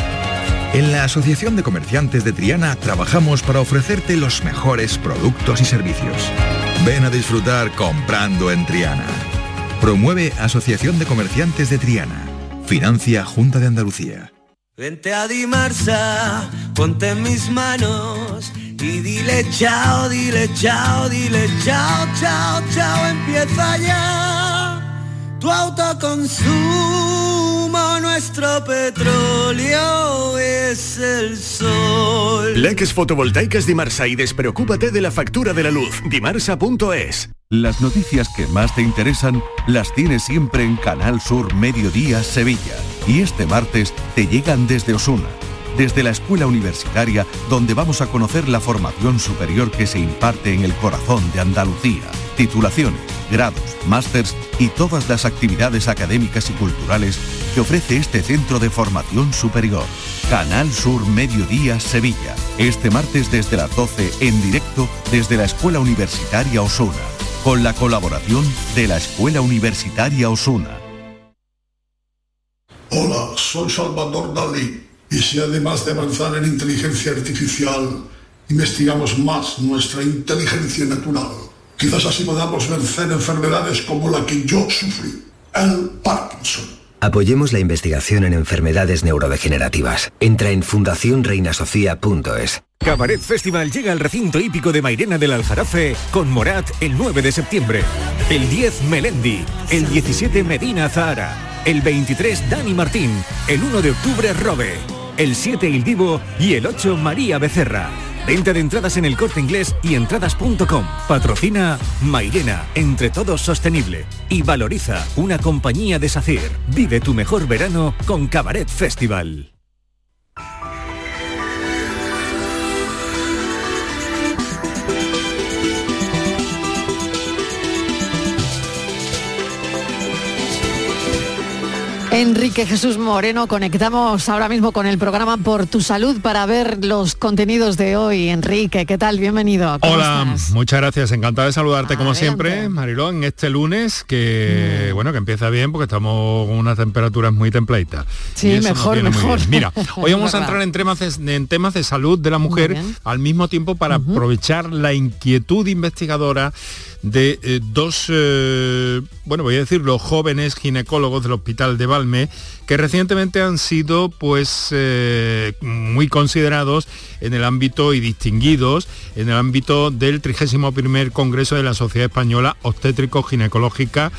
En la Asociación de Comerciantes de Triana trabajamos para ofrecerte los mejores productos y servicios. Ven a disfrutar comprando en Triana. Promueve Asociación de Comerciantes de Triana. Financia Junta de Andalucía. Vente a Dimarsa, ponte en mis manos y dile chao, dile chao, dile chao, chao, chao, empieza ya tu autoconsumo, nuestro petróleo es el sol. Leques fotovoltaicas Dimarsa y despreocúpate de la factura de la luz. Dimarsa.es. Las noticias que más te interesan las tienes siempre en Canal Sur Mediodía Sevilla. Y este martes te llegan desde Osuna, desde la escuela universitaria donde vamos a conocer la formación superior que se imparte en el corazón de Andalucía. Titulaciones, grados, másters y todas las actividades académicas y culturales que ofrece este centro de formación superior. Canal Sur Mediodía Sevilla. Este martes desde las 12 en directo desde la Escuela Universitaria Osuna. Con la colaboración de la Escuela Universitaria Osuna. Hola, soy Salvador Dalí. Y si además de avanzar en inteligencia artificial, investigamos más nuestra inteligencia natural, quizás así podamos vencer enfermedades como la que yo sufrí, el Parkinson. Apoyemos la investigación en enfermedades neurodegenerativas. Entra en fundacionreinasofía.es. Cabaret Festival llega al recinto hípico de Mairena del Aljarafe con Morat el 9 de septiembre. El 10 Melendi, el 17 Medina Zahara, el 23 Dani Martín, el 1 de octubre Robe, el 7 Il Divo y el 8 María Becerra. Venta de entradas en el corte inglés y entradas.com. Patrocina Mairena, entre todos sostenible. Y valoriza una compañía de SACIR. Vive tu mejor verano con Cabaret Festival. Enrique Jesús Moreno, conectamos ahora mismo con el programa Por tu Salud para ver los contenidos de hoy. Enrique, ¿qué tal? Bienvenido. ¿Cómo Hola, estás? muchas gracias. Encantado de saludarte como siempre, Mariló, en este lunes que, Mm. bueno, que empieza bien porque estamos con unas temperaturas muy templaditas. Sí, mejor, mejor. Mira, hoy vamos a entrar en temas, de, en temas de salud de la mujer al mismo tiempo para aprovechar la inquietud investigadora de eh, dos, eh, bueno, voy a decir, los jóvenes ginecólogos del Hospital de Valme, que recientemente han sido pues eh, muy considerados en el ámbito y distinguidos en el ámbito del 31 Congreso de la Sociedad Española Obstétrico-Ginecológica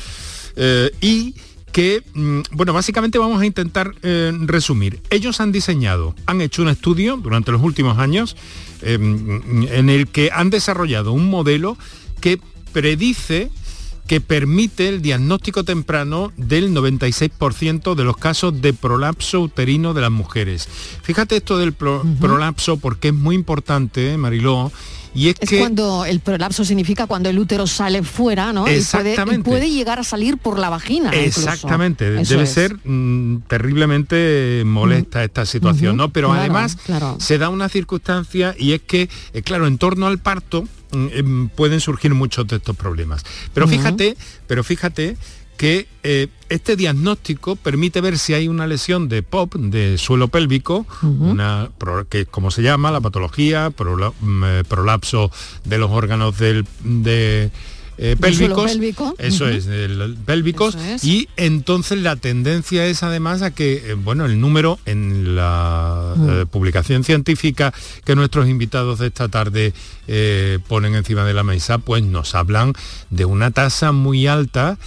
y que, mm, bueno, básicamente vamos a intentar resumir. Ellos han diseñado, han hecho un estudio durante los últimos años eh, en el que han desarrollado un modelo que predice que permite el diagnóstico temprano del 96% de los casos de prolapso uterino de las mujeres. Fíjate esto del pro- prolapso porque es muy importante, Mariló, y es, Es que cuando el prolapso significa cuando el útero sale fuera, ¿no? Y puede- Y puede, Exactamente. llegar a salir por la vagina. Exactamente, debe es. ser mm, terriblemente molesta esta situación, ¿no? Pero claro, además claro. se da una circunstancia y es que, eh, claro, en torno al parto mm, em, pueden surgir muchos de estos problemas. Pero fíjate, pero fíjate que eh, este diagnóstico permite ver si hay una lesión de POP, de suelo pélvico, una, pro- que es como se llama, la patología, mm, eh, prolapso de los órganos del, de, eh, pélvicos. pélvico. Eso es, del pélvicos. Eso es. Y entonces la tendencia es además a que, eh, bueno, el número en la eh, publicación científica que nuestros invitados de esta tarde ponen encima de la mesa, pues nos hablan de una tasa muy alta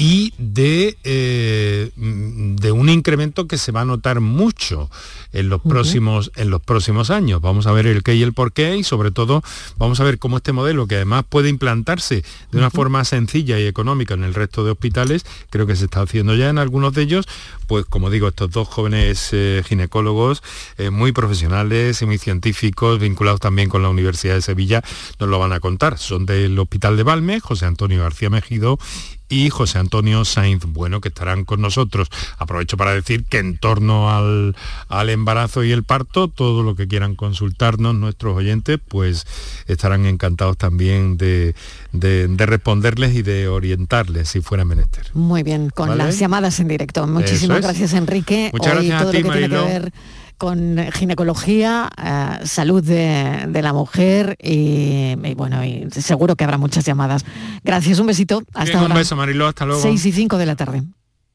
y de, eh, de un incremento que se va a notar mucho en los próximos en los próximos años. Vamos a ver el qué y el por qué y sobre todo vamos a ver cómo este modelo que además puede implantarse de una forma sencilla y económica en el resto de hospitales, creo que se está haciendo ya en algunos de ellos, pues como digo, estos dos jóvenes eh, ginecólogos eh, muy profesionales y muy científicos, vinculados también con la Universidad de Sevilla, nos lo van a contar. Son del Hospital de Valme, José Antonio García Mejido y José Antonio Sainz Bueno, que estarán con nosotros. Aprovecho para decir que en torno al, al embarazo y el parto, todo lo que quieran consultarnos nuestros oyentes, pues estarán encantados también de, de- de responderles y de orientarles si fuera menester. Muy bien, con ¿Vale? las llamadas en directo. Muchísimas es. gracias, Enrique. Muchas Hoy gracias a todo ti, lo que tiene que ver con ginecología, eh, salud de, de la mujer y, y bueno, y seguro que habrá muchas llamadas. Gracias, un besito. Hasta Bien, ahora. Un beso, Mariló, hasta luego. 6 y 5 de la tarde.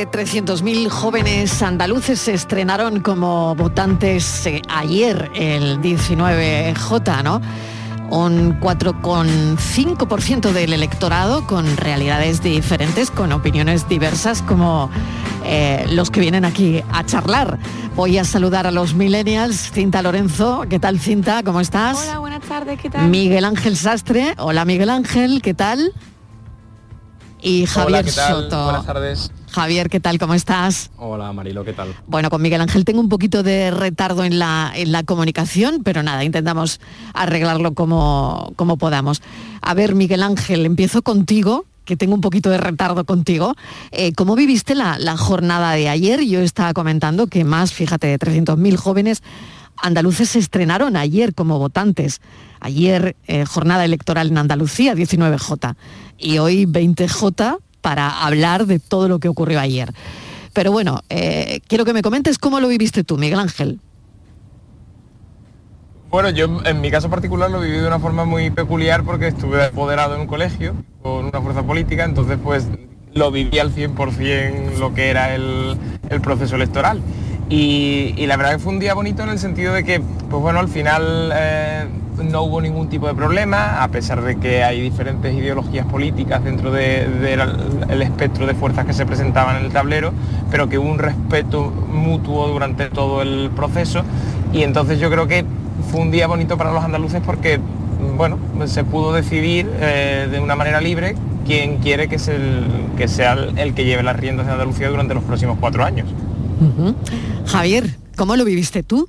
De 300.000 jóvenes andaluces se estrenaron como votantes eh, ayer, el 19J, ¿no? Un 4,5% del electorado con realidades diferentes, con opiniones diversas, como eh, los que vienen aquí a charlar. Voy a saludar a los millennials. Cinta Lorenzo, ¿qué tal Cinta? ¿Cómo estás? Hola, buenas tardes, ¿qué tal? Miguel Ángel Sastre, hola Miguel Ángel, ¿qué tal? Y Javier Hola, ¿qué tal? Soto. Buenas tardes. Javier, ¿qué tal? ¿Cómo estás? Hola Marilo, ¿qué tal? Bueno, con Miguel Ángel tengo un poquito de retardo en la, en la comunicación, pero nada, intentamos arreglarlo como, como podamos. A ver, Miguel Ángel, empiezo contigo, que tengo un poquito de retardo contigo. Eh, ¿Cómo viviste la, la jornada de ayer? Yo estaba comentando que más, fíjate, de 300.000 jóvenes andaluces se estrenaron ayer como votantes. Ayer eh, jornada electoral en Andalucía, 19J, y hoy 20J para hablar de todo lo que ocurrió ayer. Pero bueno, eh, quiero que me comentes cómo lo viviste tú, Miguel Ángel. Bueno, yo en mi caso particular lo viví de una forma muy peculiar porque estuve apoderado en un colegio con una fuerza política, entonces pues lo viví al 100% lo que era el, el proceso electoral. Y, la verdad que fue un día bonito en el sentido de que, pues bueno, al final eh, no hubo ningún tipo de problema, a pesar de que hay diferentes ideologías políticas dentro del de, el espectro de fuerzas que se presentaban en el tablero, pero que hubo un respeto mutuo durante todo el proceso. Y entonces yo creo que fue un día bonito para los andaluces porque, bueno, se pudo decidir eh, de una manera libre quién quiere que, sea el que lleve las riendas de Andalucía durante los próximos cuatro años. Uh -huh. Javier, ¿cómo lo viviste tú?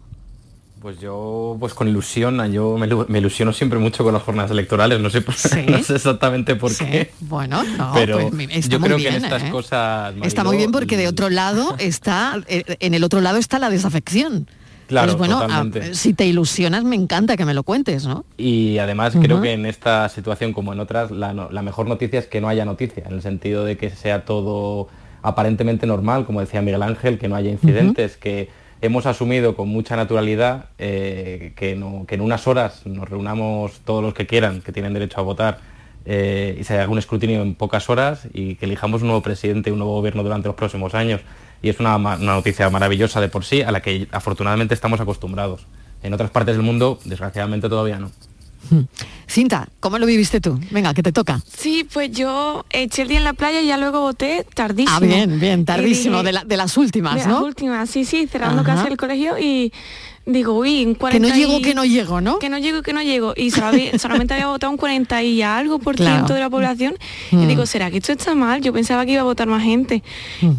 Pues yo, pues con ilusión, yo me, ilu- me ilusiono siempre mucho con las jornadas electorales, no sé, por- no sé exactamente por qué. Bueno, no, pero pues está yo muy creo bien, que en estas ¿eh? cosas... Está muy bien porque de otro lado está, eh, en el otro lado está la desafección. Claro, Entonces, bueno, a- si te ilusionas, me encanta que me lo cuentes, ¿no? Y además creo que en esta situación como en otras, la mejor noticia es que no haya noticia, en el sentido de que sea todo aparentemente normal, como decía Miguel Ángel, que no haya incidentes, que hemos asumido con mucha naturalidad eh, que, no- que en unas horas nos reunamos todos los que quieran, que tienen derecho a votar, eh, y se haga un escrutinio en pocas horas y que elijamos un nuevo presidente y un nuevo gobierno durante los próximos años. Y es una, una noticia maravillosa de por sí, a la que afortunadamente estamos acostumbrados. En otras partes del mundo, desgraciadamente, todavía no. Cinta, ¿cómo lo viviste tú? Venga, que te toca. Sí, pues yo eché el día en la playa y ya luego voté tardísimo. Ah, bien, bien, tardísimo, dije- de, la- de las últimas, de ¿no? las últimas, sí, sí, cerrando Ajá. casi el colegio y digo, uy, en 40 Que no llego, que no llego, ¿no? Que no llego, que no llego. Y solamente, había votado un 40 y algo por Claro. ciento de la población. Mm. Y digo, ¿será que esto está mal? Yo pensaba que iba a votar más gente.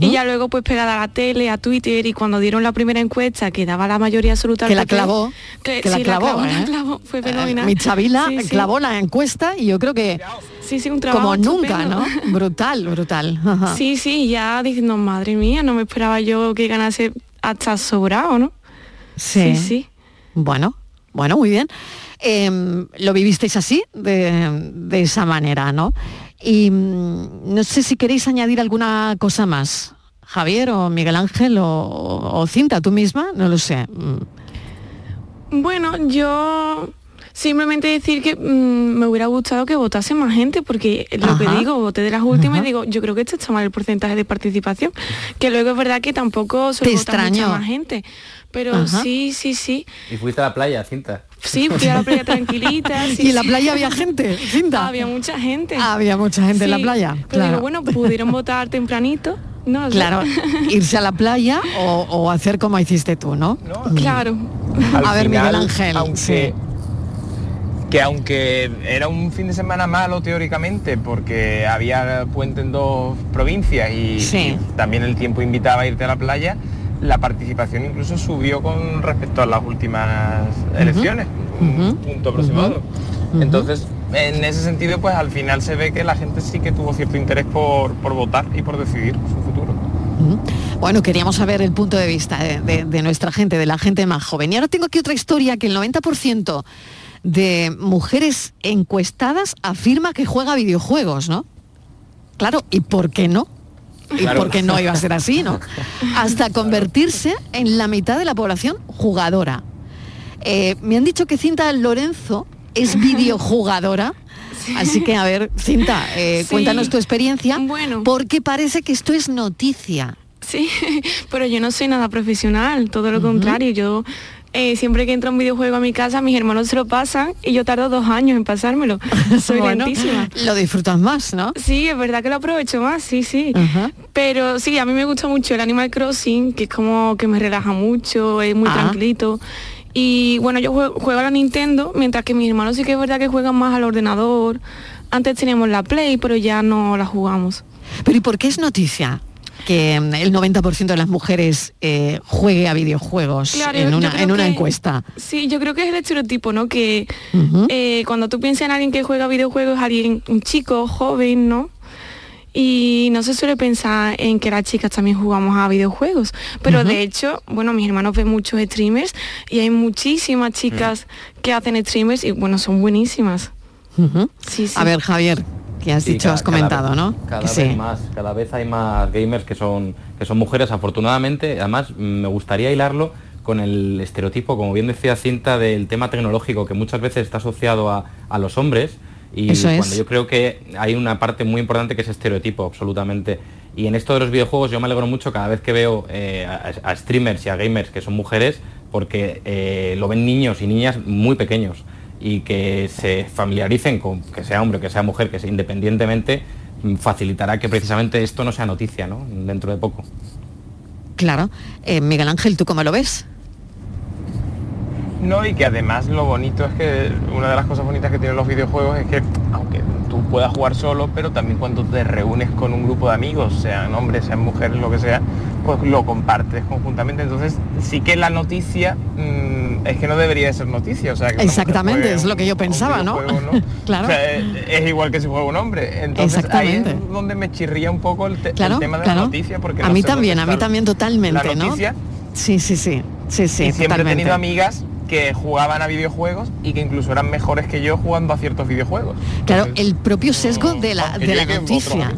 Y ya luego pues pegada a la tele, a Twitter y cuando dieron la primera encuesta que daba la mayoría absoluta Que la clavó, que, que la sí, clavó, la ¿eh? clavó, fue fenomenal. Mi Chavila Sí, sí. clavó la encuesta y yo creo que Sí, sí, un trabajo como nunca, estupendo. ¿no? Brutal, brutal. Ajá. Sí, sí, ya diciendo, madre mía, no me esperaba yo que ganase hasta sobrado, ¿no? Sí, Sí, sí. Bueno, bueno, muy bien. Em, lo vivisteis así, de, de esa manera, ¿no? Y mm, no sé si queréis añadir alguna cosa más. Javier o Miguel Ángel o, o Cinta, tú misma, no lo sé. Mm. Bueno, yo simplemente decir que mm, me hubiera gustado que votase más gente, porque lo que digo, voté de las últimas Ajá. y digo, yo creo que este está mal el porcentaje de participación, que luego es verdad que tampoco se vota mucha más gente. Pero Ajá. sí, sí, sí. Y fuiste a la playa, cinta. Sí, fui a la playa tranquilita. sí, ¿Y en la sí. playa había gente, Cinta? Había mucha gente. Había mucha gente en la playa, Pero claro. digo, bueno, pudieron votar tempranito. No. Claro, irse a la playa o, o hacer como hiciste tú, ¿no? Claro. Al A ver, Miguel Ángel. aunque- sí. Que aunque era un fin de semana malo teóricamente porque había puente en dos provincias y, Sí. y también el tiempo invitaba a irte a la playa, la participación incluso subió con respecto a las últimas elecciones, un punto aproximado. Entonces, en ese sentido, pues al final se ve que la gente sí que tuvo cierto interés por, por votar y por decidir su futuro. Bueno, queríamos saber el punto de vista de, de- de nuestra gente, de la gente más joven. Y ahora tengo aquí otra historia que el 90% de mujeres encuestadas afirma que juega videojuegos, ¿no? Claro, ¿y por qué no? ¿Y Claro. por qué no iba a ser así, no? Hasta convertirse en la mitad de la población jugadora. Eh, me han dicho que Cinta Lorenzo es videojugadora. Así que, a ver, Cinta, eh, Sí. cuéntanos tu experiencia, porque parece que esto es noticia. Sí, pero yo no soy nada profesional, todo lo contrario. Yo eh, siempre que entro a un videojuego a mi casa, mis hermanos se lo pasan y yo tardo dos años en pasármelo. Soy Bueno, lentísima. Lo disfrutas más, ¿no? Sí, es verdad que lo aprovecho más, sí, sí. Pero sí, a mí me gusta mucho el Animal Crossing, que es como que me relaja mucho, es muy Ah. tranquilito. Y bueno, yo juego, juego a la Nintendo, mientras que mis hermanos sí que es verdad que juegan más al ordenador. Antes teníamos la Play, pero ya no la jugamos. Pero ¿y por qué es noticia? Que mm, el 90% de las mujeres eh, juegue a videojuegos Claro, en una, en una que- encuesta. Sí, yo creo que es el estereotipo, ¿no? Que eh, cuando tú piensas en alguien que juega videojuegos, alguien, un chico, joven, ¿no? Y no se suele pensar en que las chicas también jugamos a videojuegos. Pero de hecho, bueno, mis hermanos ven muchos streamers y hay muchísimas chicas que hacen streamers y bueno, son buenísimas. Ujú. Sí, sí. A ver, Javier, que has Sí, dicho, ca- has comentado, cada- ¿no? Cada Que vez sí. más, cada vez hay más gamers que son, que son mujeres, afortunadamente. Además, me gustaría hilarlo con el estereotipo, como bien decía Cinta, del tema tecnológico que muchas veces está asociado a, a los hombres. Y Eso es. cuando yo creo que hay una parte muy importante que es estereotipo, absolutamente. Y en esto de los videojuegos yo me alegro mucho cada vez que veo eh, a, a streamers y a gamers que son mujeres, porque eh, lo ven niños y niñas muy pequeños y que se familiaricen con que sea hombre que sea mujer, que sea independientemente, mm, facilitará que precisamente esto no sea noticia ¿no? dentro de poco. Claro. Eh, Miguel Ángel, ¿tú cómo lo ves? No, y que además lo bonito es que una de las cosas bonitas que tienen los videojuegos es que aunque tú puedas jugar solo, pero también cuando te reúnes con un grupo de amigos, sean hombres, sean mujeres, lo que sea, pues lo compartes conjuntamente. Entonces sí que la noticia mm, es que no debería de ser noticia. O sea, que Exactamente, es lo que yo un pensaba, ¿no? claro. O sea, es, es igual que si juega un hombre. Entonces ahí Exactamente. es donde me chirría un poco el, te- el Claro, tema de claro. la noticia. Porque a no mí también, a mí también totalmente, la ¿no? Sí, sí, sí. Sí, sí, y siempre he totalmente. tenido amigas que jugaban a videojuegos y que incluso eran mejores que yo jugando a ciertos videojuegos. Claro, el propio sesgo de la, de noticia.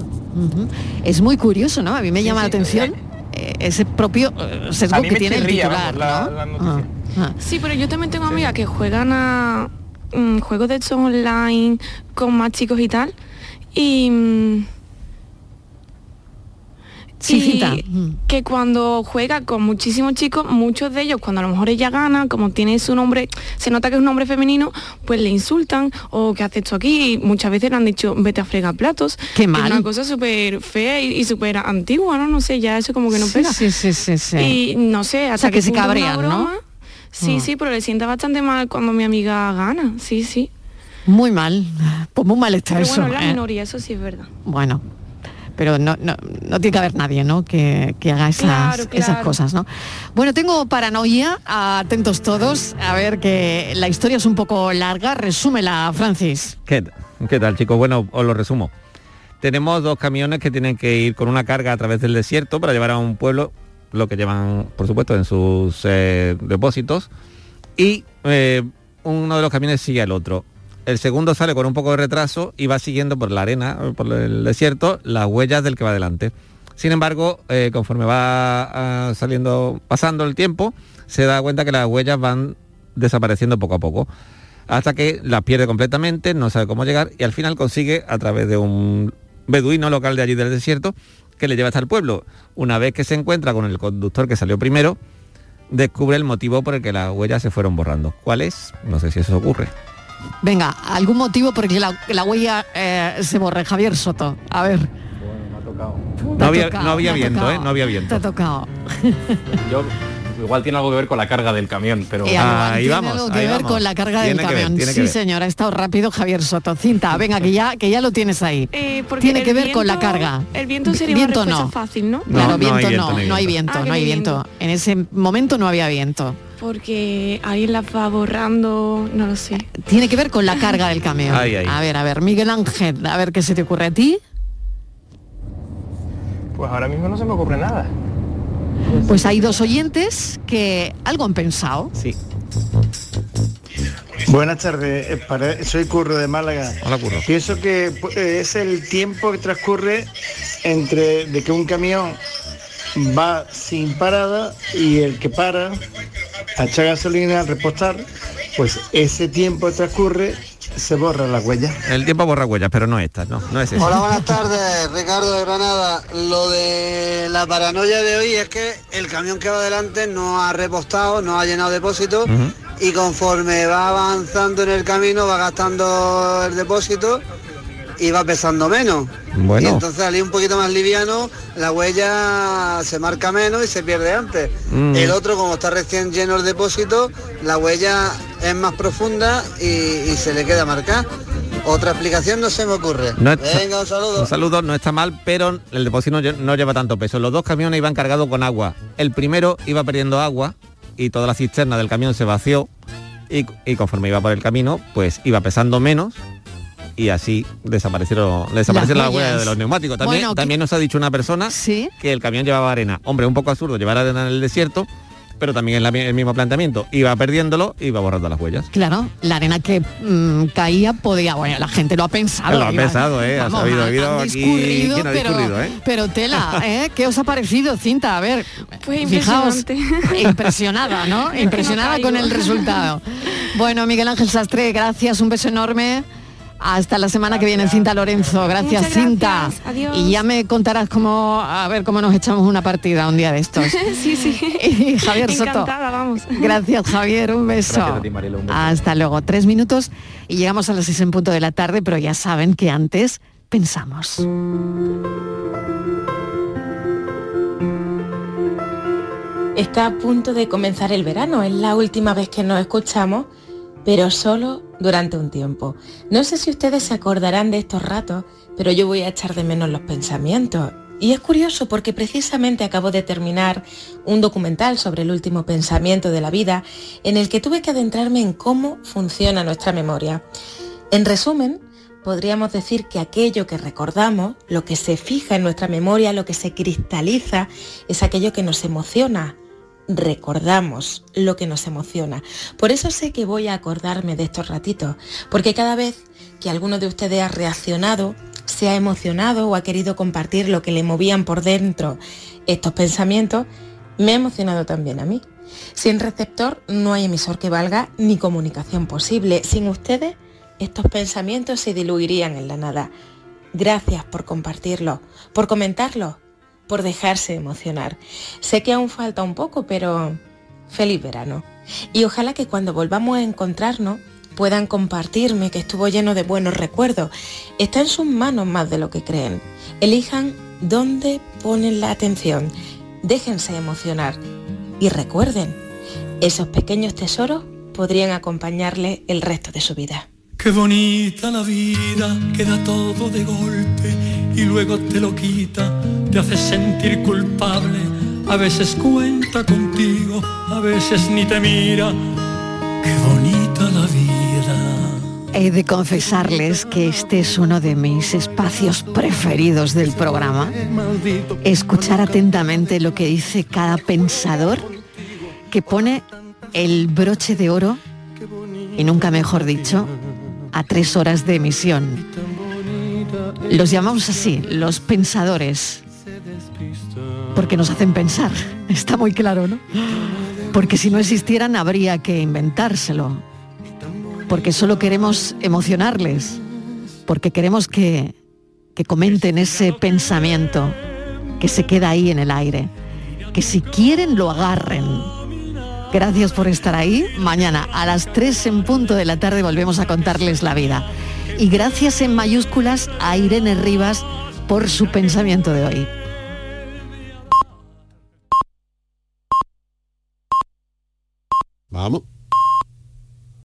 Es muy curioso, ¿no? A mí me llama la atención eh, ese propio eh, sesgo que tiene el titular, vamos, la- ¿no? la Ah, ah. Sí, pero yo también tengo amigas que juegan a mm, juegos de estos online con más chicos y tal. Y, mm, Sí, y Cinta. que cuando juega con muchísimos chicos, muchos de ellos, cuando a lo mejor ella gana, como tiene su nombre, se nota que es un nombre femenino, pues le insultan o que hace esto aquí. Y muchas veces le han dicho, vete a fregar platos. Qué Es mal. una cosa súper fea y, y súper antigua, ¿no? No sé, ya eso como que no Sí, pega. sí, sí, sí, sí. Y no sé, hasta sea, que se punto una cabrean, ¿no? broma. Sí, Mm. sí, pero le sienta bastante mal cuando mi amiga gana. Sí, sí. Muy mal. Pues muy mal está Pero eso. bueno, es la ¿eh? minoría, eso sí es verdad. Bueno, pero no, no, no tiene que haber nadie, ¿no? Que, que haga esas, Claro, esas claro. cosas, ¿no? Bueno, tengo paranoia, atentos todos, a ver que la historia es un poco larga, resúmela, Francis. ¿Qué, qué tal, chicos? Bueno, os lo resumo. Tenemos dos camiones que tienen que ir con una carga a través del desierto para llevar a un pueblo lo que llevan, por supuesto, en sus eh, depósitos. Y eh, uno de los camiones sigue al otro. El segundo sale con un poco de retraso y va siguiendo por la arena, por el desierto, las huellas del que va delante. Sin embargo, eh, conforme va ah, saliendo, pasando el tiempo, se da cuenta que las huellas van desapareciendo poco a poco hasta que las pierde completamente, no sabe cómo llegar y al final consigue a través de un beduino local de allí del desierto que le lleva hasta el pueblo. Una vez que se encuentra con el conductor que salió primero, descubre el motivo por el que las huellas se fueron borrando. ¿Cuál es? No sé si eso ocurre. Venga, algún motivo por el que la, la huella eh, se borre, Javier Soto. A ver. No había, tocado, no había te ha viento, tocado. ¿eh? No había Te viento. ha tocado. Yo, igual tiene algo que ver con la carga del camión, pero... Eh, igual tiene algo que ver con la carga del camión. sí, señor, ha estado rápido Javier Soto. Cinta, venga, que ya, que ya lo tienes ahí. Eh, porque tiene que ver con la carga. El viento sería Viento una no. fácil, ¿no? Claro, no viento hay no, viento, no hay no hay viento. Ah, no hay viento. En ese momento no había viento. Porque ahí la va borrando, no lo sé. Tiene que ver con la carga del camión. Ay, ay. A ver, a ver, Miguel Ángel, a ver qué se te ocurre a ti. Pues ahora mismo no se me ocurre nada. Pues hay dos oyentes que algo han pensado. Sí. Buenas tardes, eh, soy Curro de Málaga. Hola, Curro. Pienso que eh, es el tiempo que transcurre entre de que un camión va sin parada y el que para a echar gasolina, a repostar, pues ese tiempo que transcurre se borra la huella. El tiempo borra huellas, pero no esta, no, no es eso. Hola, buenas tardes, Ricardo de Granada. Lo de la paranoia de hoy es que el camión que va adelante no ha repostado, no ha llenado depósito y conforme va avanzando en el camino va gastando el depósito va pesando menos. Bueno. Y entonces al ir un poquito más liviano, la huella se marca menos y se pierde antes. Mm. El otro, como está recién lleno el depósito, la huella es más profunda y, y se le queda marcada. Otra explicación no se me ocurre. No está- Venga, un saludo. Un saludo, no está mal, pero el depósito no lleva tanto peso. Los dos camiones iban cargados con agua. El primero iba perdiendo agua y toda la cisterna del camión se vació y, y conforme iba por el camino, pues iba pesando menos y así desaparecieron, desaparecieron las Las huellas de los neumáticos. También, Bueno, también nos ha dicho una persona que el camión llevaba arena. Hombre, un poco absurdo llevar arena en el desierto, pero también es el mismo planteamiento. Iba perdiéndolo, iba borrando las huellas. Claro, la arena que mm, caía podía, bueno, la gente lo ha pensado. Lo ha iba- pensado, ¿eh? Ha ha habido aquí discurrido, ha pero, discurrido, ¿eh? pero tela, ¿eh? ¿Qué os ha parecido, Cinta? A ver, Pues fijaos, impresionada, ¿no? Impresionada con el resultado. Bueno, Miguel Ángel Sastre, gracias, un beso enorme. Hasta la semana que viene, Cinta Lorenzo. Gracias, Cinta. Adiós. Y ya me contarás cómo, a ver cómo nos echamos una partida un día de estos. sí, sí. Y Javier Soto. Encantada, vamos. Gracias, Javier. Un beso. Gracias a ti, Mariela, un beso. Hasta luego. Tres minutos y llegamos a las seis en punto de la tarde, pero ya saben que antes pensamos. Está a punto de comenzar el verano, es la última vez que nos escuchamos, pero solo durante un tiempo. No sé si ustedes se acordarán de estos ratos, pero yo voy a echar de menos los pensamientos Y es curioso porque precisamente acabo de terminar un documental sobre el último pensamiento de la vida en el que tuve que adentrarme en cómo funciona nuestra memoria. En resumen, podríamos decir que aquello que recordamos, lo que se fija en nuestra memoria, lo que se cristaliza, es aquello que nos emociona. Recordamos lo que nos emociona. Por eso sé que voy a acordarme de estos ratitos, porque cada vez que alguno de ustedes ha reaccionado, se ha emocionado o ha querido compartir lo que le movían por dentro estos pensamientos, me ha emocionado también a mí. Sin receptor no hay emisor que valga ni comunicación posible. Sin ustedes, estos pensamientos se diluirían en la nada. Gracias por compartirlo, por comentarlo, por dejarse emocionar. Sé que aún falta un poco, pero feliz verano. Y ojalá que cuando volvamos a encontrarnos puedan compartirme que estuvo lleno de buenos recuerdos. Está en sus manos más de lo que creen. Elijan dónde ponen la atención. Déjense emocionar. Y recuerden, esos pequeños tesoros podrían acompañarle el resto de su vida. Qué bonita la vida, queda todo de golpe y luego te lo quita, te hace sentir culpable. A veces cuenta contigo, a veces ni te mira. Qué bonita la vida. He de confesarles que este es uno de mis espacios preferidos del programa. Escuchar atentamente lo que dice cada pensador que pone el broche de oro, y nunca mejor dicho, a tres horas de emisión. Los llamamos así, los pensadores, porque nos hacen pensar, está muy claro, ¿no? Porque si no existieran habría que inventárselo, porque solo queremos emocionarles, porque queremos que, que comenten ese pensamiento que se queda ahí en el aire, que si quieren lo agarren. Gracias por estar ahí. Mañana a las 3 en punto de la tarde volvemos a contarles la vida. Y gracias en mayúsculas a Irene Rivas por su pensamiento de hoy. Arme